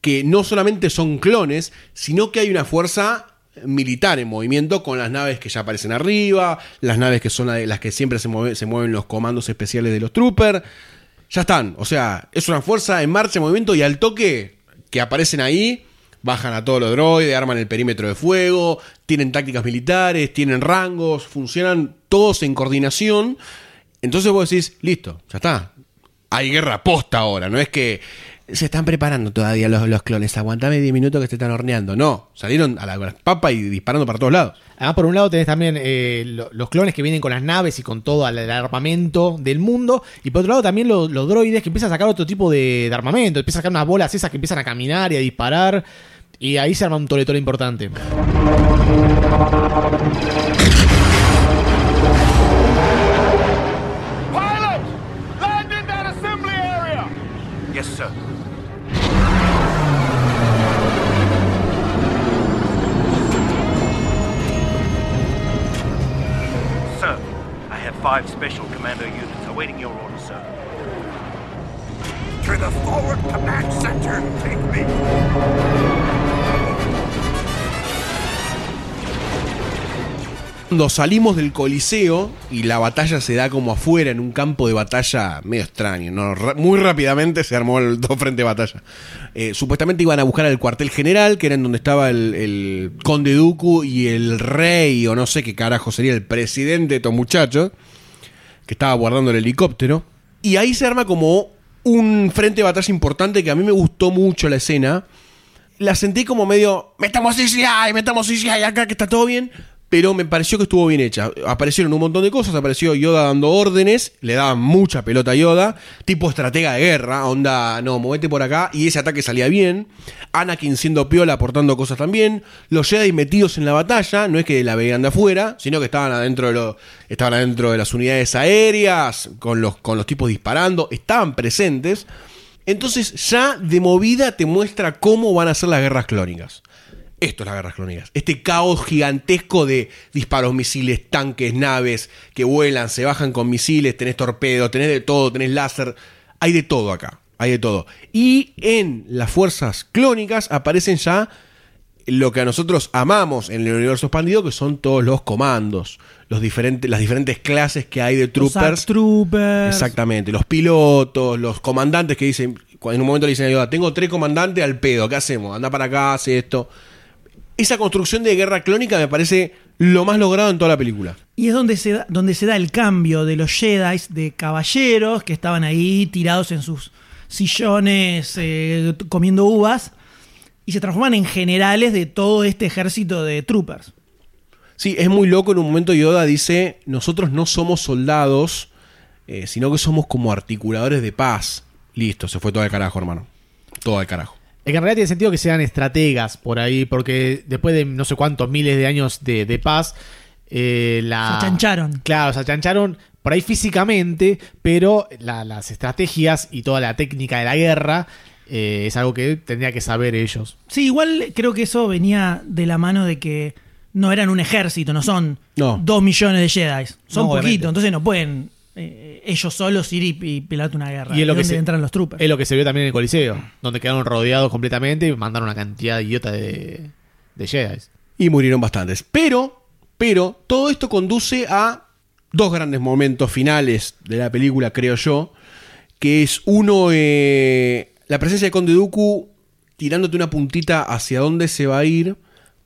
que no solamente son clones, sino que hay una fuerza militar en movimiento con las naves que ya aparecen arriba, las naves que son las que siempre se, se mueven los comandos especiales de los troopers. Ya están, o sea, es una fuerza en marcha, en movimiento y al toque que aparecen ahí, bajan a todos los droides, arman el perímetro de fuego, tienen tácticas militares, tienen rangos, funcionan todos en coordinación. Entonces vos decís, listo, ya está. Hay guerra posta ahora, no es que se están preparando todavía los, los clones, aguantame 10 minutos que te están horneando. No, salieron a la papa y disparando para todos lados. Además, por un lado tenés también eh, lo- los clones que vienen con las naves y con todo el armamento del mundo. Y por otro lado también lo- los droides que empiezan a sacar otro tipo de, armamento. Empiezan a sacar unas bolas esas que empiezan a caminar y a disparar. Y ahí se arma un toletoro importante. Five special commando units awaiting your order, sir. To the forward command center, take me. Cuando salimos del Coliseo y la batalla se da como afuera en un campo de batalla medio extraño, muy rápidamente se armó el dos frente de batalla. Eh, supuestamente iban a buscar al cuartel general, que era en donde estaba el, el conde Dooku y el rey, o no sé qué carajo sería el presidente de estos muchachos, que estaba guardando el helicóptero. Y ahí se arma como un frente de batalla importante que a mí me gustó mucho la escena. La sentí como medio, metamos CGI, metamos CGI acá que está todo bien. Pero me pareció que estuvo bien hecha. Aparecieron un montón de cosas. Apareció Yoda dando órdenes. Le daban mucha pelota a Yoda. Tipo estratega de guerra. Onda, no, movete por acá. Y ese ataque salía bien. Anakin siendo piola aportando cosas también. Los Jedi metidos en la batalla. No es que la veían de afuera. Sino que estaban adentro de, estaban adentro de las unidades aéreas. Con los, con los tipos disparando. Estaban presentes. Entonces ya de movida te muestra cómo van a ser las guerras clónicas. Esto es las guerras clónicas. Este caos gigantesco de disparos, misiles, tanques, naves que vuelan, se bajan con misiles, tenés torpedos, tenés de todo, tenés láser. Hay de todo acá. Hay de todo. Y en las fuerzas clónicas aparecen ya lo que a nosotros amamos en el universo expandido, que son todos los comandos, los diferentes, las diferentes clases que hay de Los troopers. ARC troopers. Exactamente, los pilotos, los comandantes que dicen, en un momento le dicen a Yoda, tengo tres comandantes al pedo, ¿qué hacemos? Anda para acá, hace esto. Esa construcción de guerra clónica me parece lo más logrado en toda la película. Y es donde se, da, donde se da el cambio de los Jedi, de caballeros que estaban ahí tirados en sus sillones eh, comiendo uvas, y se transforman en generales de todo este ejército de troopers. Sí, es muy loco. En un momento Yoda dice: Nosotros no somos soldados, eh, sino que somos como articuladores de paz. Listo, se fue todo al carajo, hermano. Todo al carajo. Es que en realidad tiene sentido que sean estrategas por ahí, porque después de no sé cuántos miles de años de, de paz, eh, la... Se achancharon. Claro, se achancharon por ahí físicamente, pero la- las estrategias y toda la técnica de la guerra eh, es algo que tendría que saber ellos. Sí, igual creo que eso venía de la mano de que no eran un ejército, no son No. dos millones de Jedi. Son No, obviamente. poquitos, entonces no pueden eh, ellos solos ir y, y pelarte una guerra. Y es lo, que se, entran los troopers. es lo que se vio también en el Coliseo, donde quedaron rodeados completamente y mandaron una cantidad idiota de, de Jedi. Y murieron bastantes. Pero, pero, todo esto conduce a dos grandes momentos finales de la película, creo yo. Que es uno, eh, la presencia de Conde Dooku tirándote una puntita hacia dónde se va a ir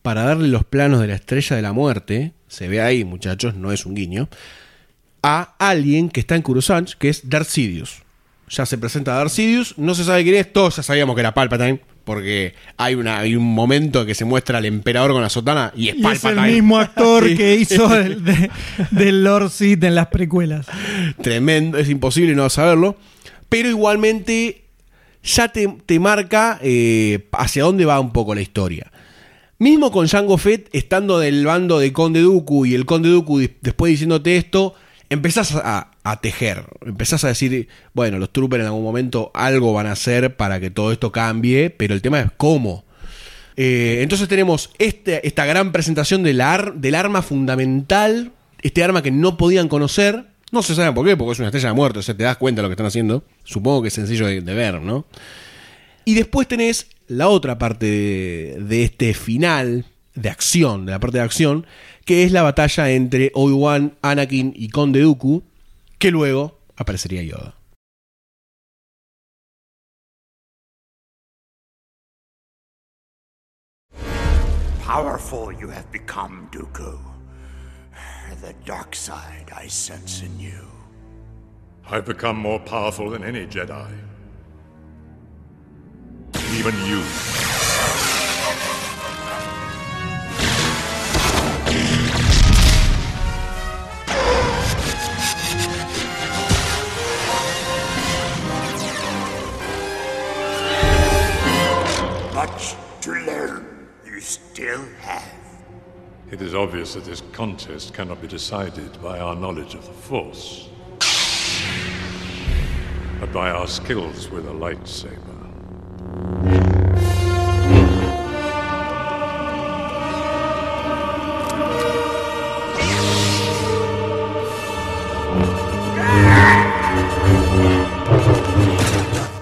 para darle los planos de la estrella de la muerte. Se ve ahí, muchachos, no es un guiño. A alguien que está en Coruscant, que es Darth Sidious. Ya se presenta Darth Sidious, no se sabe quién es, todos ya sabíamos que era Palpatine, porque hay, una, hay un momento en que se muestra al emperador con la sotana y es Y es Palpatine. el mismo actor Sí. que hizo el de, del Lord Sith en las precuelas. Tremendo, es imposible no saberlo. Pero igualmente ya te, te marca eh, hacia dónde va un poco la historia. Mismo con Jango Fett estando del bando de Conde Dooku y el Conde Dooku después diciéndote esto, empezás a, tejer, empezás a decir, bueno, los troopers en algún momento algo van a hacer para que todo esto cambie, pero el tema es cómo. Eh, entonces tenemos este- esta gran presentación del, ar- del arma fundamental, este arma que no podían conocer. No se sabe por qué, porque es una estrella de muerte, o sea, te das cuenta de lo que están haciendo. Supongo que es sencillo de, ver, ¿no? Y después tenés la otra parte de este final, de acción, de la parte de acción, que es la batalla entre Obi-Wan, Anakin y Conde Dooku, que luego aparecería Yoda. Powerful you have become, Dooku. The dark side I sense in you. I've become more powerful than any Jedi. Even you. It is obvious that this contest cannot be decided by our knowledge of the Force, but by our skills with a lightsaber.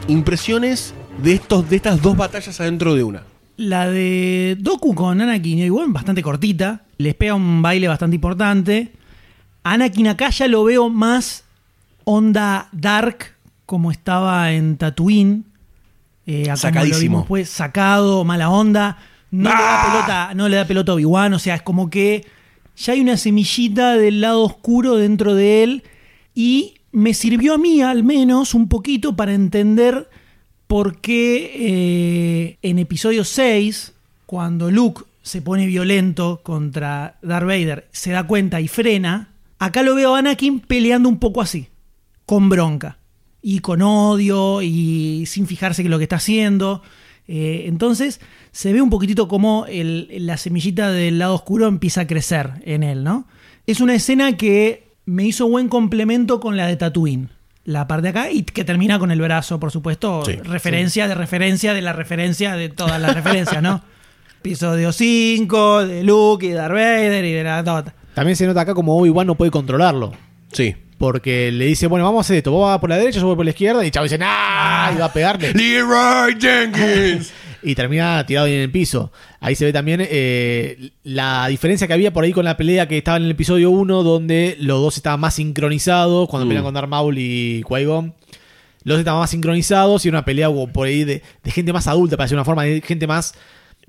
Impresiones de, estos, de estas dos batallas adentro de una. La de Doku con Anakin y Obi-Wan bastante cortita. Les pega un baile bastante importante. Anakin acá ya lo veo más onda dark como estaba en Tatooine. Eh, acá como lo Sacadísimo. vimos, pues, sacado, mala onda. No, le da pelota, no le da pelota a Obi-Wan. O sea, es como que ya hay una semillita del lado oscuro dentro de él. Y me sirvió a mí, al menos, un poquito para entender por qué eh, en episodio 6, cuando Luke se pone violento contra Darth Vader, se da cuenta y frena, acá lo veo a Anakin peleando un poco así, con bronca, y con odio, y sin fijarse en lo que está haciendo. Eh, entonces se ve un poquitito como la semillita del lado oscuro empieza a crecer en él, ¿no? Es una escena que me hizo buen complemento con la de Tatooine. La parte de acá y que termina con el brazo, por supuesto. Sí, referencia de referencia de la referencia de todas las referencias, ¿no? Episodio 5, de Luke y de Darth Vader y de la tota. También se nota acá como Obi-Wan no puede controlarlo. Sí. Porque le dice, bueno, vamos a hacer esto. Vos vas por la derecha, yo voy por la izquierda. Y Chavo dice, ¡nah! Y va a pegarle. Leroy Jenkins. y termina tirado en el piso. Ahí se ve también eh, la diferencia que había por ahí con la pelea que estaba en el episodio 1, donde los dos estaban más sincronizados. Cuando Mm. pelean con Darth Maul y Qui-Gon. Los dos estaban más sincronizados y era una pelea por ahí de, de gente más adulta, parece una forma de gente más.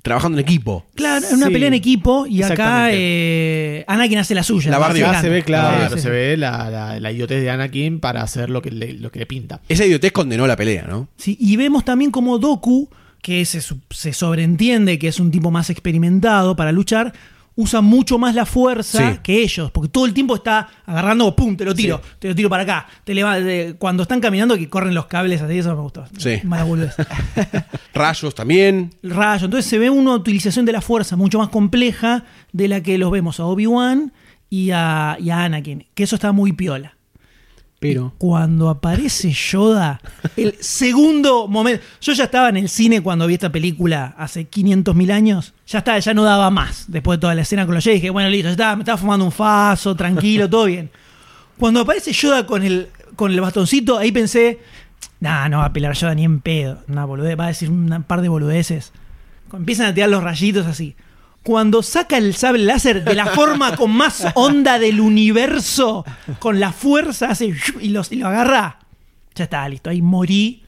Trabajando en equipo. Claro, es una Sí, pelea en equipo y acá eh, Anakin hace la suya. La Acá se ve, claro, Sí, sí, se ve la, la, la idiotez de Anakin para hacer lo que le, lo que le pinta. Esa idiotez condenó la pelea, ¿no? Sí, y vemos también como Doku, que se, se sobreentiende que es un tipo más experimentado para luchar, usa mucho más la fuerza Sí. que ellos, porque todo el tiempo está agarrando, pum, te lo tiro, te lo tiro para acá. Te de- cuando están caminando que corren los cables así, eso me gustó. Sí. Mala. Rayos también. El rayo. Entonces se ve una utilización de la fuerza mucho más compleja de la que los vemos a Obi-Wan y a, y a Anakin, que eso está muy piola. Pero. Cuando aparece Yoda, el segundo momento. Yo ya estaba en el cine cuando vi esta película hace 500 mil años. Ya estaba, ya no daba más después de toda la escena con los Jedi. Dije, bueno, listo, ya estaba, me estaba fumando un faso, tranquilo, todo bien. Cuando aparece Yoda con el, con el bastoncito, ahí pensé, nah, no va a pelar Yoda ni en pedo. Una boludez, va a decir un par de boludeces. Empiezan a tirar los rayitos así. Cuando saca el sable láser de la forma con más onda del universo, con la fuerza, hace y, los, y lo agarra, ya está, listo. Ahí morí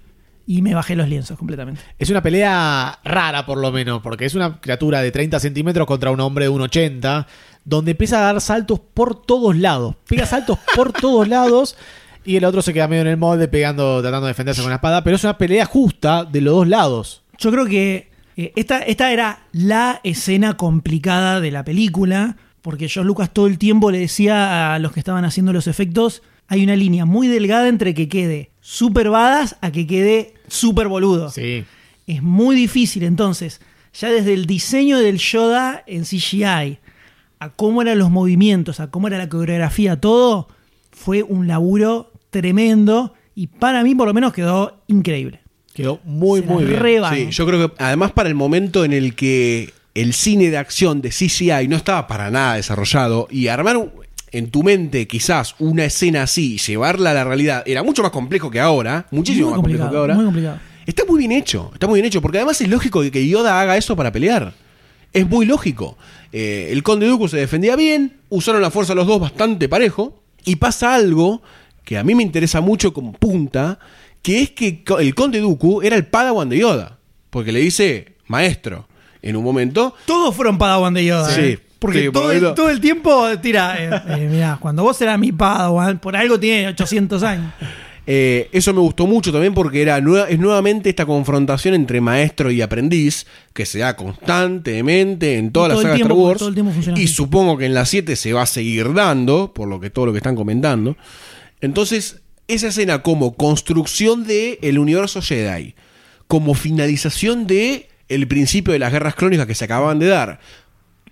y me bajé los lienzos completamente. Es una pelea rara, por lo menos, porque es una criatura de 30 centímetros contra un hombre de 1,80, donde empieza a dar saltos por todos lados. Pega saltos por todos lados. Y el otro se queda medio en el molde pegando, tratando de defenderse con la espada. Pero es una pelea justa de los dos lados. Yo creo que eh, esta, esta era la escena complicada de la película, porque George Lucas todo el tiempo le decía a los que estaban haciendo los efectos, hay una línea muy delgada entre que quede super badass a que quede super boludo. Sí. Es muy difícil, entonces, ya desde el diseño del Yoda en CGI, a cómo eran los movimientos, a cómo era la coreografía, todo, fue un laburo tremendo y para mí por lo menos quedó increíble. Quedó muy, Se muy bien. Sí, yo creo que además para el momento en el que el cine de acción de CCI no estaba para nada desarrollado y armar un- en tu mente quizás una escena así y llevarla a la realidad era mucho más complejo que ahora, muchísimo Muy más complejo que complicado, ahora. muy complicado. Está muy bien hecho, está muy bien hecho, porque además es lógico que- que Yoda haga eso para pelear. Es muy lógico. Eh, el Conde Dooku se defendía bien, usaron la fuerza los dos bastante parejo, y pasa algo que a mí me interesa mucho como punta, que es que el Conde Dooku era el Padawan de Yoda, porque le dice maestro en un momento. Todos fueron Padawan de Yoda. Sí, ¿eh? Porque sí, todo, el, todo el tiempo tira. eh, eh, mirá, cuando vos eras mi Padawan, por algo tiene 800 años. Eh, eso me gustó mucho también porque era es nuevamente esta confrontación entre maestro y aprendiz que se da constantemente en toda Y la saga tiempo- Star Wars. todo el y así. supongo que en la 7 se va a seguir dando, por lo que todo lo que están comentando. Entonces, esa escena como construcción de el universo Jedi, como finalización de el principio de las guerras clónicas que se acababan de dar,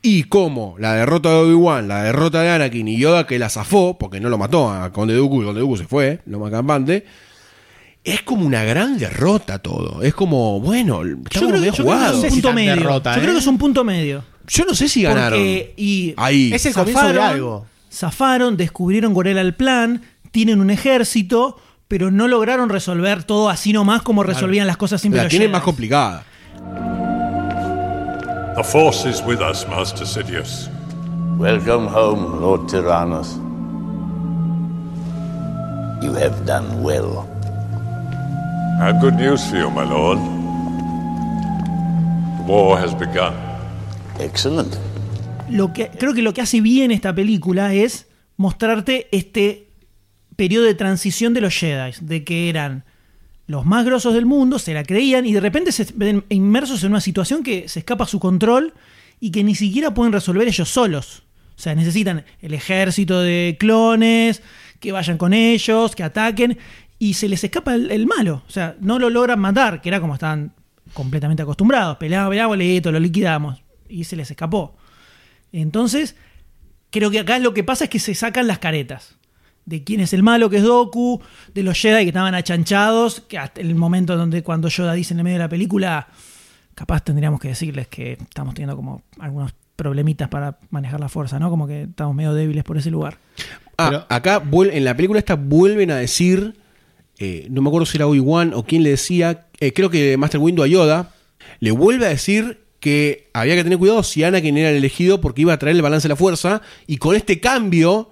y como la derrota de Obi-Wan, la derrota de Anakin y Yoda que la zafó, porque no lo mató a Conde Dooku y Conde Dooku se fue, lo más campante, es como una gran derrota todo. Es como, bueno, Yo estamos creo, medio yo creo que jugados. es un punto medio. derrota, yo ¿eh? creo que es un punto medio. Yo no sé si ganaron. Porque, y Ahí. Es el comienzo de algo. Zafaron, descubrieron cuál era el plan, tienen un ejército, pero no lograron resolver todo así nomás como resolvían las cosas siempre La los tienen Jedi. más complicada. The Force is with us, Master Sidious. Welcome home, Lord Tyrannus. You have done well. I have good news for you, my lord. The war has begun. Excellent. Lo que, creo que lo que hace bien esta película es mostrarte este periodo de transición de los Jedi, de que eran los más grosos del mundo, se la creían y de repente se ven inmersos en una situación que se escapa a su control y que ni siquiera pueden resolver ellos solos. O sea, necesitan el ejército de clones, que vayan con ellos, que ataquen, y se les escapa el, malo. O sea, no lo logran matar, que era como estaban completamente acostumbrados. Peleamos, peleamos, listo, lo liquidamos. Y se les escapó. Entonces, creo que acá lo que pasa es que se sacan las caretas. De quién es el malo, que es Doku, de los Jedi que estaban achanchados, que hasta el momento donde cuando Yoda dice en el medio de la película, capaz tendríamos que decirles que estamos teniendo como algunos problemitas para manejar la fuerza, ¿no? Como que estamos medio débiles por ese lugar. Ah, acá en la película esta vuelven a decir, eh, no me acuerdo si era Obi-Wan o quién le decía, eh, creo que Master Windu a Yoda, le vuelve a decir que había que tener cuidado si Anakin era el elegido porque iba a traer el balance de la fuerza y con este cambio,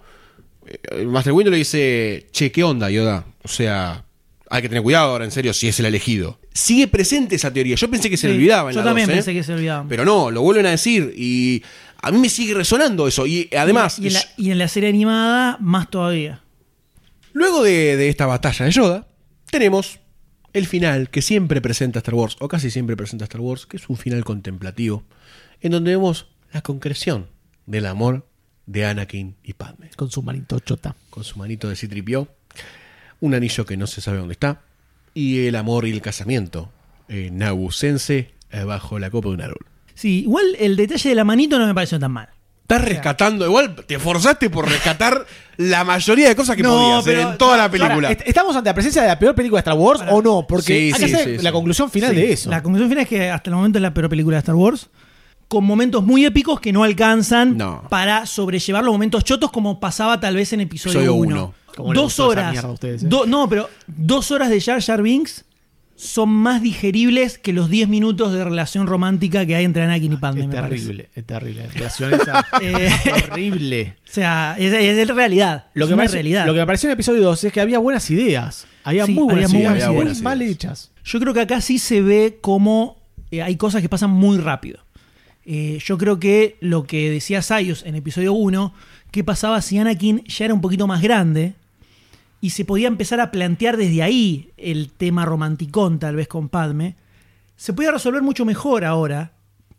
Master Windu le dice, che, ¿qué onda Yoda? O sea, hay que tener cuidado ahora, en serio, si es el elegido. Sigue presente esa teoría. Yo pensé que se Sí, le olvidaba en Yo la también ¿eh? pensé que se olvidaban. Pero no, lo vuelven a decir y a mí me sigue resonando eso. Y además, Y en, la, y en la serie animada, más todavía. Luego de, de esta batalla de Yoda, tenemos el final que siempre presenta Star Wars, o casi siempre presenta Star Wars, que es un final contemplativo, en donde vemos la concreción del amor de Anakin y Padme. Con su manito chota. Con su manito de Citripio, un anillo que no se sabe dónde está, y el amor y el casamiento eh, nabucense eh, bajo la copa de un árbol. Sí, igual el detalle de la manito no me pareció tan mal. Estás rescatando, igual te esforzaste por rescatar la mayoría de cosas que No, podías hacer pero- en toda la Ahora, película. est- ¿Estamos ante la presencia de la peor película de Star Wars o no? Porque Sí, hay que sí, hacer sí, la sí. conclusión final Sí, de eso. La conclusión final es que hasta el momento es la peor película de Star Wars. Con momentos muy épicos que no alcanzan para sobrellevar los momentos chotos como pasaba tal vez en episodio Episodio 1. uno. ¿Cómo le Dos horas. ustedes, eh? do- no, pero dos horas de Jar Jar Binks son más digeribles que los 10 minutos de relación romántica que hay entre Anakin y Padme. Es terrible, es terrible. La relación esa Eh, horrible. O sea, es, es de realidad. Lo es que, una parece- realidad. lo que me pareció en el episodio 2 es que había buenas ideas. Había Sí, muy buenas había muy ideas, buenas muy ideas. mal hechas. Yo creo que acá sí se ve como eh, hay cosas que pasan muy rápido. Eh, yo creo que lo que decía Sayus en episodio 1, qué pasaba si Anakin ya era un poquito más grande y se podía empezar a plantear desde ahí el tema romanticón tal vez con Padme, se podía resolver mucho mejor ahora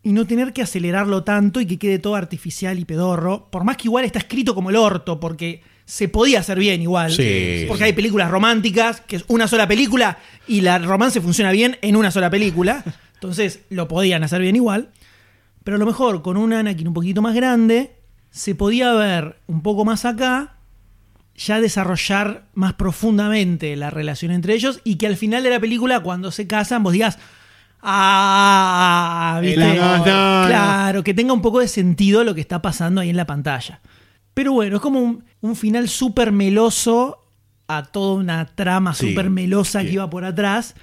y no tener que acelerarlo tanto y que quede todo artificial y pedorro, por más que igual está escrito como el orto, porque se podía hacer bien igual, Sí. porque hay películas románticas, que es una sola película y la romance funciona bien en una sola película, entonces lo podían hacer bien igual, pero a lo mejor con un Anakin un poquito más grande, se podía ver un poco más acá, ya desarrollar más profundamente la relación entre ellos y que al final de la película, cuando se casan, vos digas, ah, ¿viste? No, no, claro, que tenga un poco de sentido lo que está pasando ahí en la pantalla. Pero bueno, es como un, un final súper meloso a toda una trama Sí, súper melosa que iba por atrás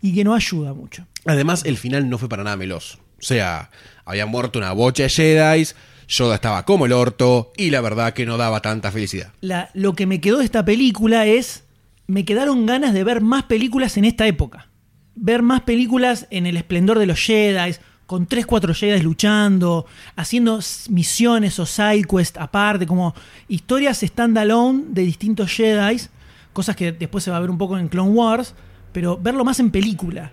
y que no ayuda mucho. Además, el final no fue para nada meloso. O sea, habían muerto una bocha de Jedi, Yoda estaba como el orto y la verdad que no daba tanta felicidad. La- lo que me quedó de esta película es. Me quedaron ganas de ver más películas en esta época. Ver más películas en el esplendor de los Jedi, con 3, 4 Jedi luchando, haciendo misiones o side quest aparte, como historias standalone de distintos Jedi, cosas que después se va a ver un poco en Clone Wars, pero verlo más en película.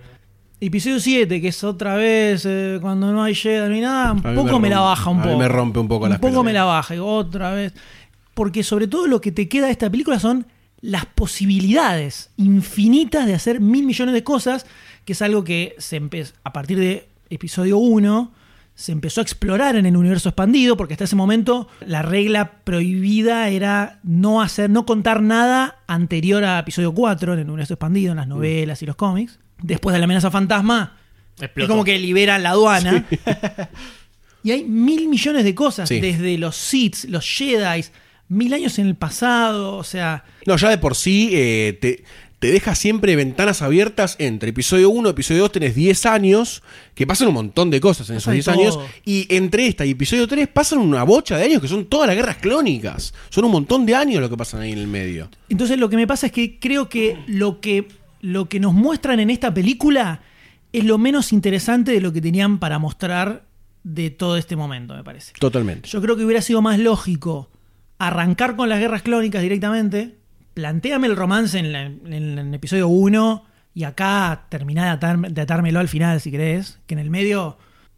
Episodio 7, que es otra vez eh, cuando no hay Jedi ni nada, un poco me, rompe- la baja un a mí poco. me rompe un poco Un las poco pelotas. me la baja, otra vez. Porque sobre todo lo que te queda de esta película son las posibilidades infinitas de hacer mil millones de cosas, que es algo que se empe- a partir de episodio 1 se empezó a explorar en el universo expandido, porque hasta ese momento la regla prohibida era no hacer, no contar nada anterior a episodio 4 en el universo expandido, en las novelas y los cómics. Después de la amenaza fantasma, es como que liberan la aduana. Y hay mil millones de cosas, Sí. desde los Sith, los Jedi, mil años en el pasado, o sea, No, ya de por sí eh, te, te deja siempre ventanas abiertas entre episodio 1 y episodio 2 tenés 10 años, que pasan un montón de cosas en esos de 10 años, y entre esta y episodio 3 pasan una bocha de años que son todas las guerras clónicas. Son un montón de años lo que pasan ahí en el medio. Entonces lo que me pasa es que creo que lo que, lo que nos muestran en esta película es lo menos interesante de lo que tenían para mostrar de todo este momento, me parece. Totalmente. Yo creo que hubiera sido más lógico arrancar con las guerras clónicas directamente, planteame el romance en, la- en el episodio 1 y acá terminá de, atar- de atármelo al final, si querés, que en el medio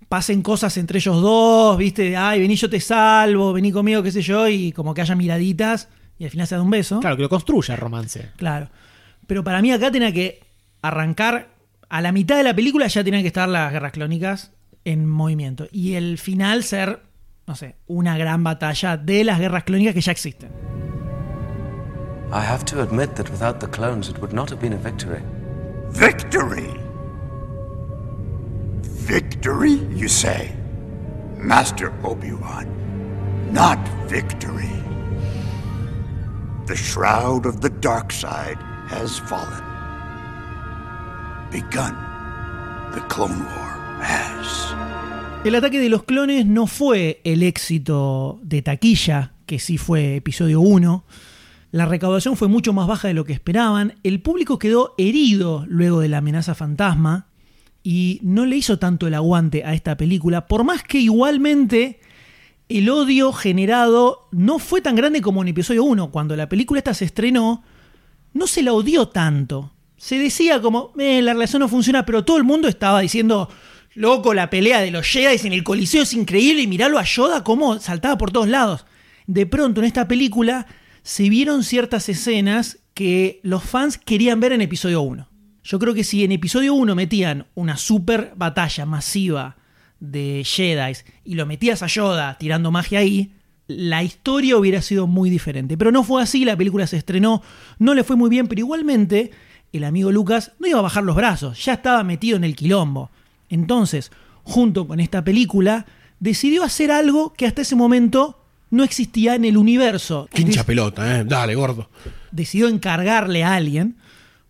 pasen cosas entre ellos dos, viste, ay, vení yo te salvo, vení conmigo, qué sé yo, y como que haya miraditas y al final se da un beso. Claro, que lo construya el romance. Claro. Pero para mí acá tenía que arrancar a la mitad de la película ya tenían que estar las guerras clónicas en movimiento. Y el final ser, no sé, una gran batalla de las guerras clónicas que ya existen. I have to admit that without the clones, it would not have been a victory. Victory! Victory, you say? Master Obi-Wan, not victory. The shroud of the dark side has fallen. Begun. The Clone War has. El ataque de los clones no fue el éxito de taquilla, que sí fue episodio 1. La recaudación fue mucho más baja de lo que esperaban. El público quedó herido luego de la amenaza fantasma y no le hizo tanto el aguante a esta película, por más que igualmente el odio generado no fue tan grande como en episodio 1. Cuando la película esta se estrenó, no se la odió tanto. Se decía como, "Eh, la relación no funciona, pero todo el mundo estaba diciendo, loco, la pelea de los Jedi en el Coliseo es increíble y miralo a Yoda cómo saltaba por todos lados. De pronto en esta película se vieron ciertas escenas que los fans querían ver en episodio 1. Yo creo que si en episodio 1 metían una super batalla masiva de Jedi y lo metías a Yoda tirando magia ahí, la historia hubiera sido muy diferente. Pero no fue así, la película se estrenó, no le fue muy bien, pero igualmente el amigo Lucas no iba a bajar los brazos, ya estaba metido en el quilombo. Entonces, junto con esta película, decidió hacer algo que hasta ese momento no existía en el universo. Hincha pelota, ¿eh? Dale, gordo. Decidió encargarle a alguien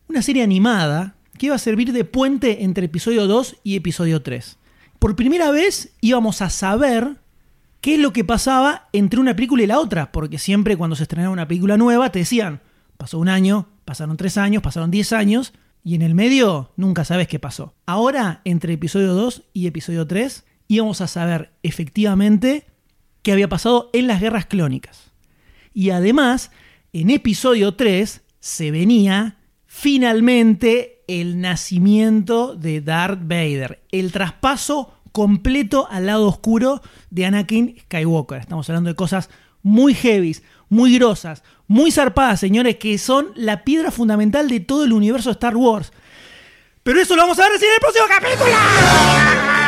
una serie animada que iba a servir de puente entre episodio 2 y episodio 3. Por primera vez íbamos a saber qué es lo que pasaba entre una película y la otra, porque siempre cuando se estrenaba una película nueva te decían, pasó un año, pasaron tres años, pasaron 10 años, y en el medio nunca sabes qué pasó. Ahora, entre episodio 2 y episodio 3, íbamos a saber efectivamente qué había pasado en las guerras clónicas. Y además, en episodio 3 se venía finalmente el nacimiento de Darth Vader, el traspaso completo al lado oscuro de Anakin Skywalker. Estamos hablando de cosas muy heavies, muy grosas, muy zarpadas, señores, que son la piedra fundamental de todo el universo de Star Wars. Pero eso lo vamos a ver en el próximo capítulo.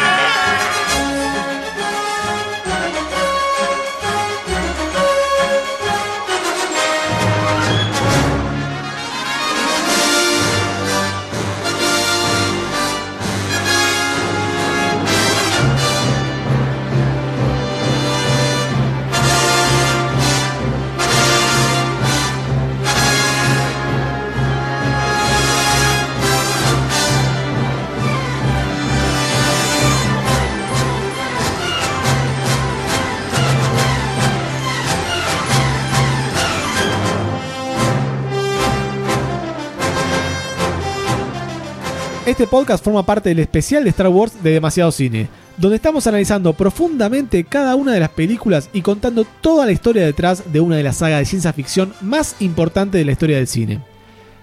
Este podcast forma parte del especial de Star Wars de Demasiado Cine, donde estamos analizando profundamente cada una de las películas y contando toda la historia detrás de una de las sagas de ciencia ficción más importantes de la historia del cine.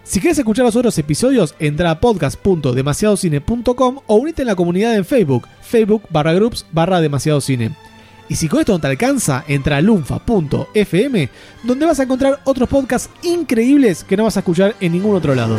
Si quieres escuchar los otros episodios, entra a podcast.demasiadocine.com o unite en la comunidad en Facebook, Facebook barra groups barra demasiado cine. Y si con esto no te alcanza, entra a lunfa.fm, donde vas a encontrar otros podcasts increíbles que no vas a escuchar en ningún otro lado.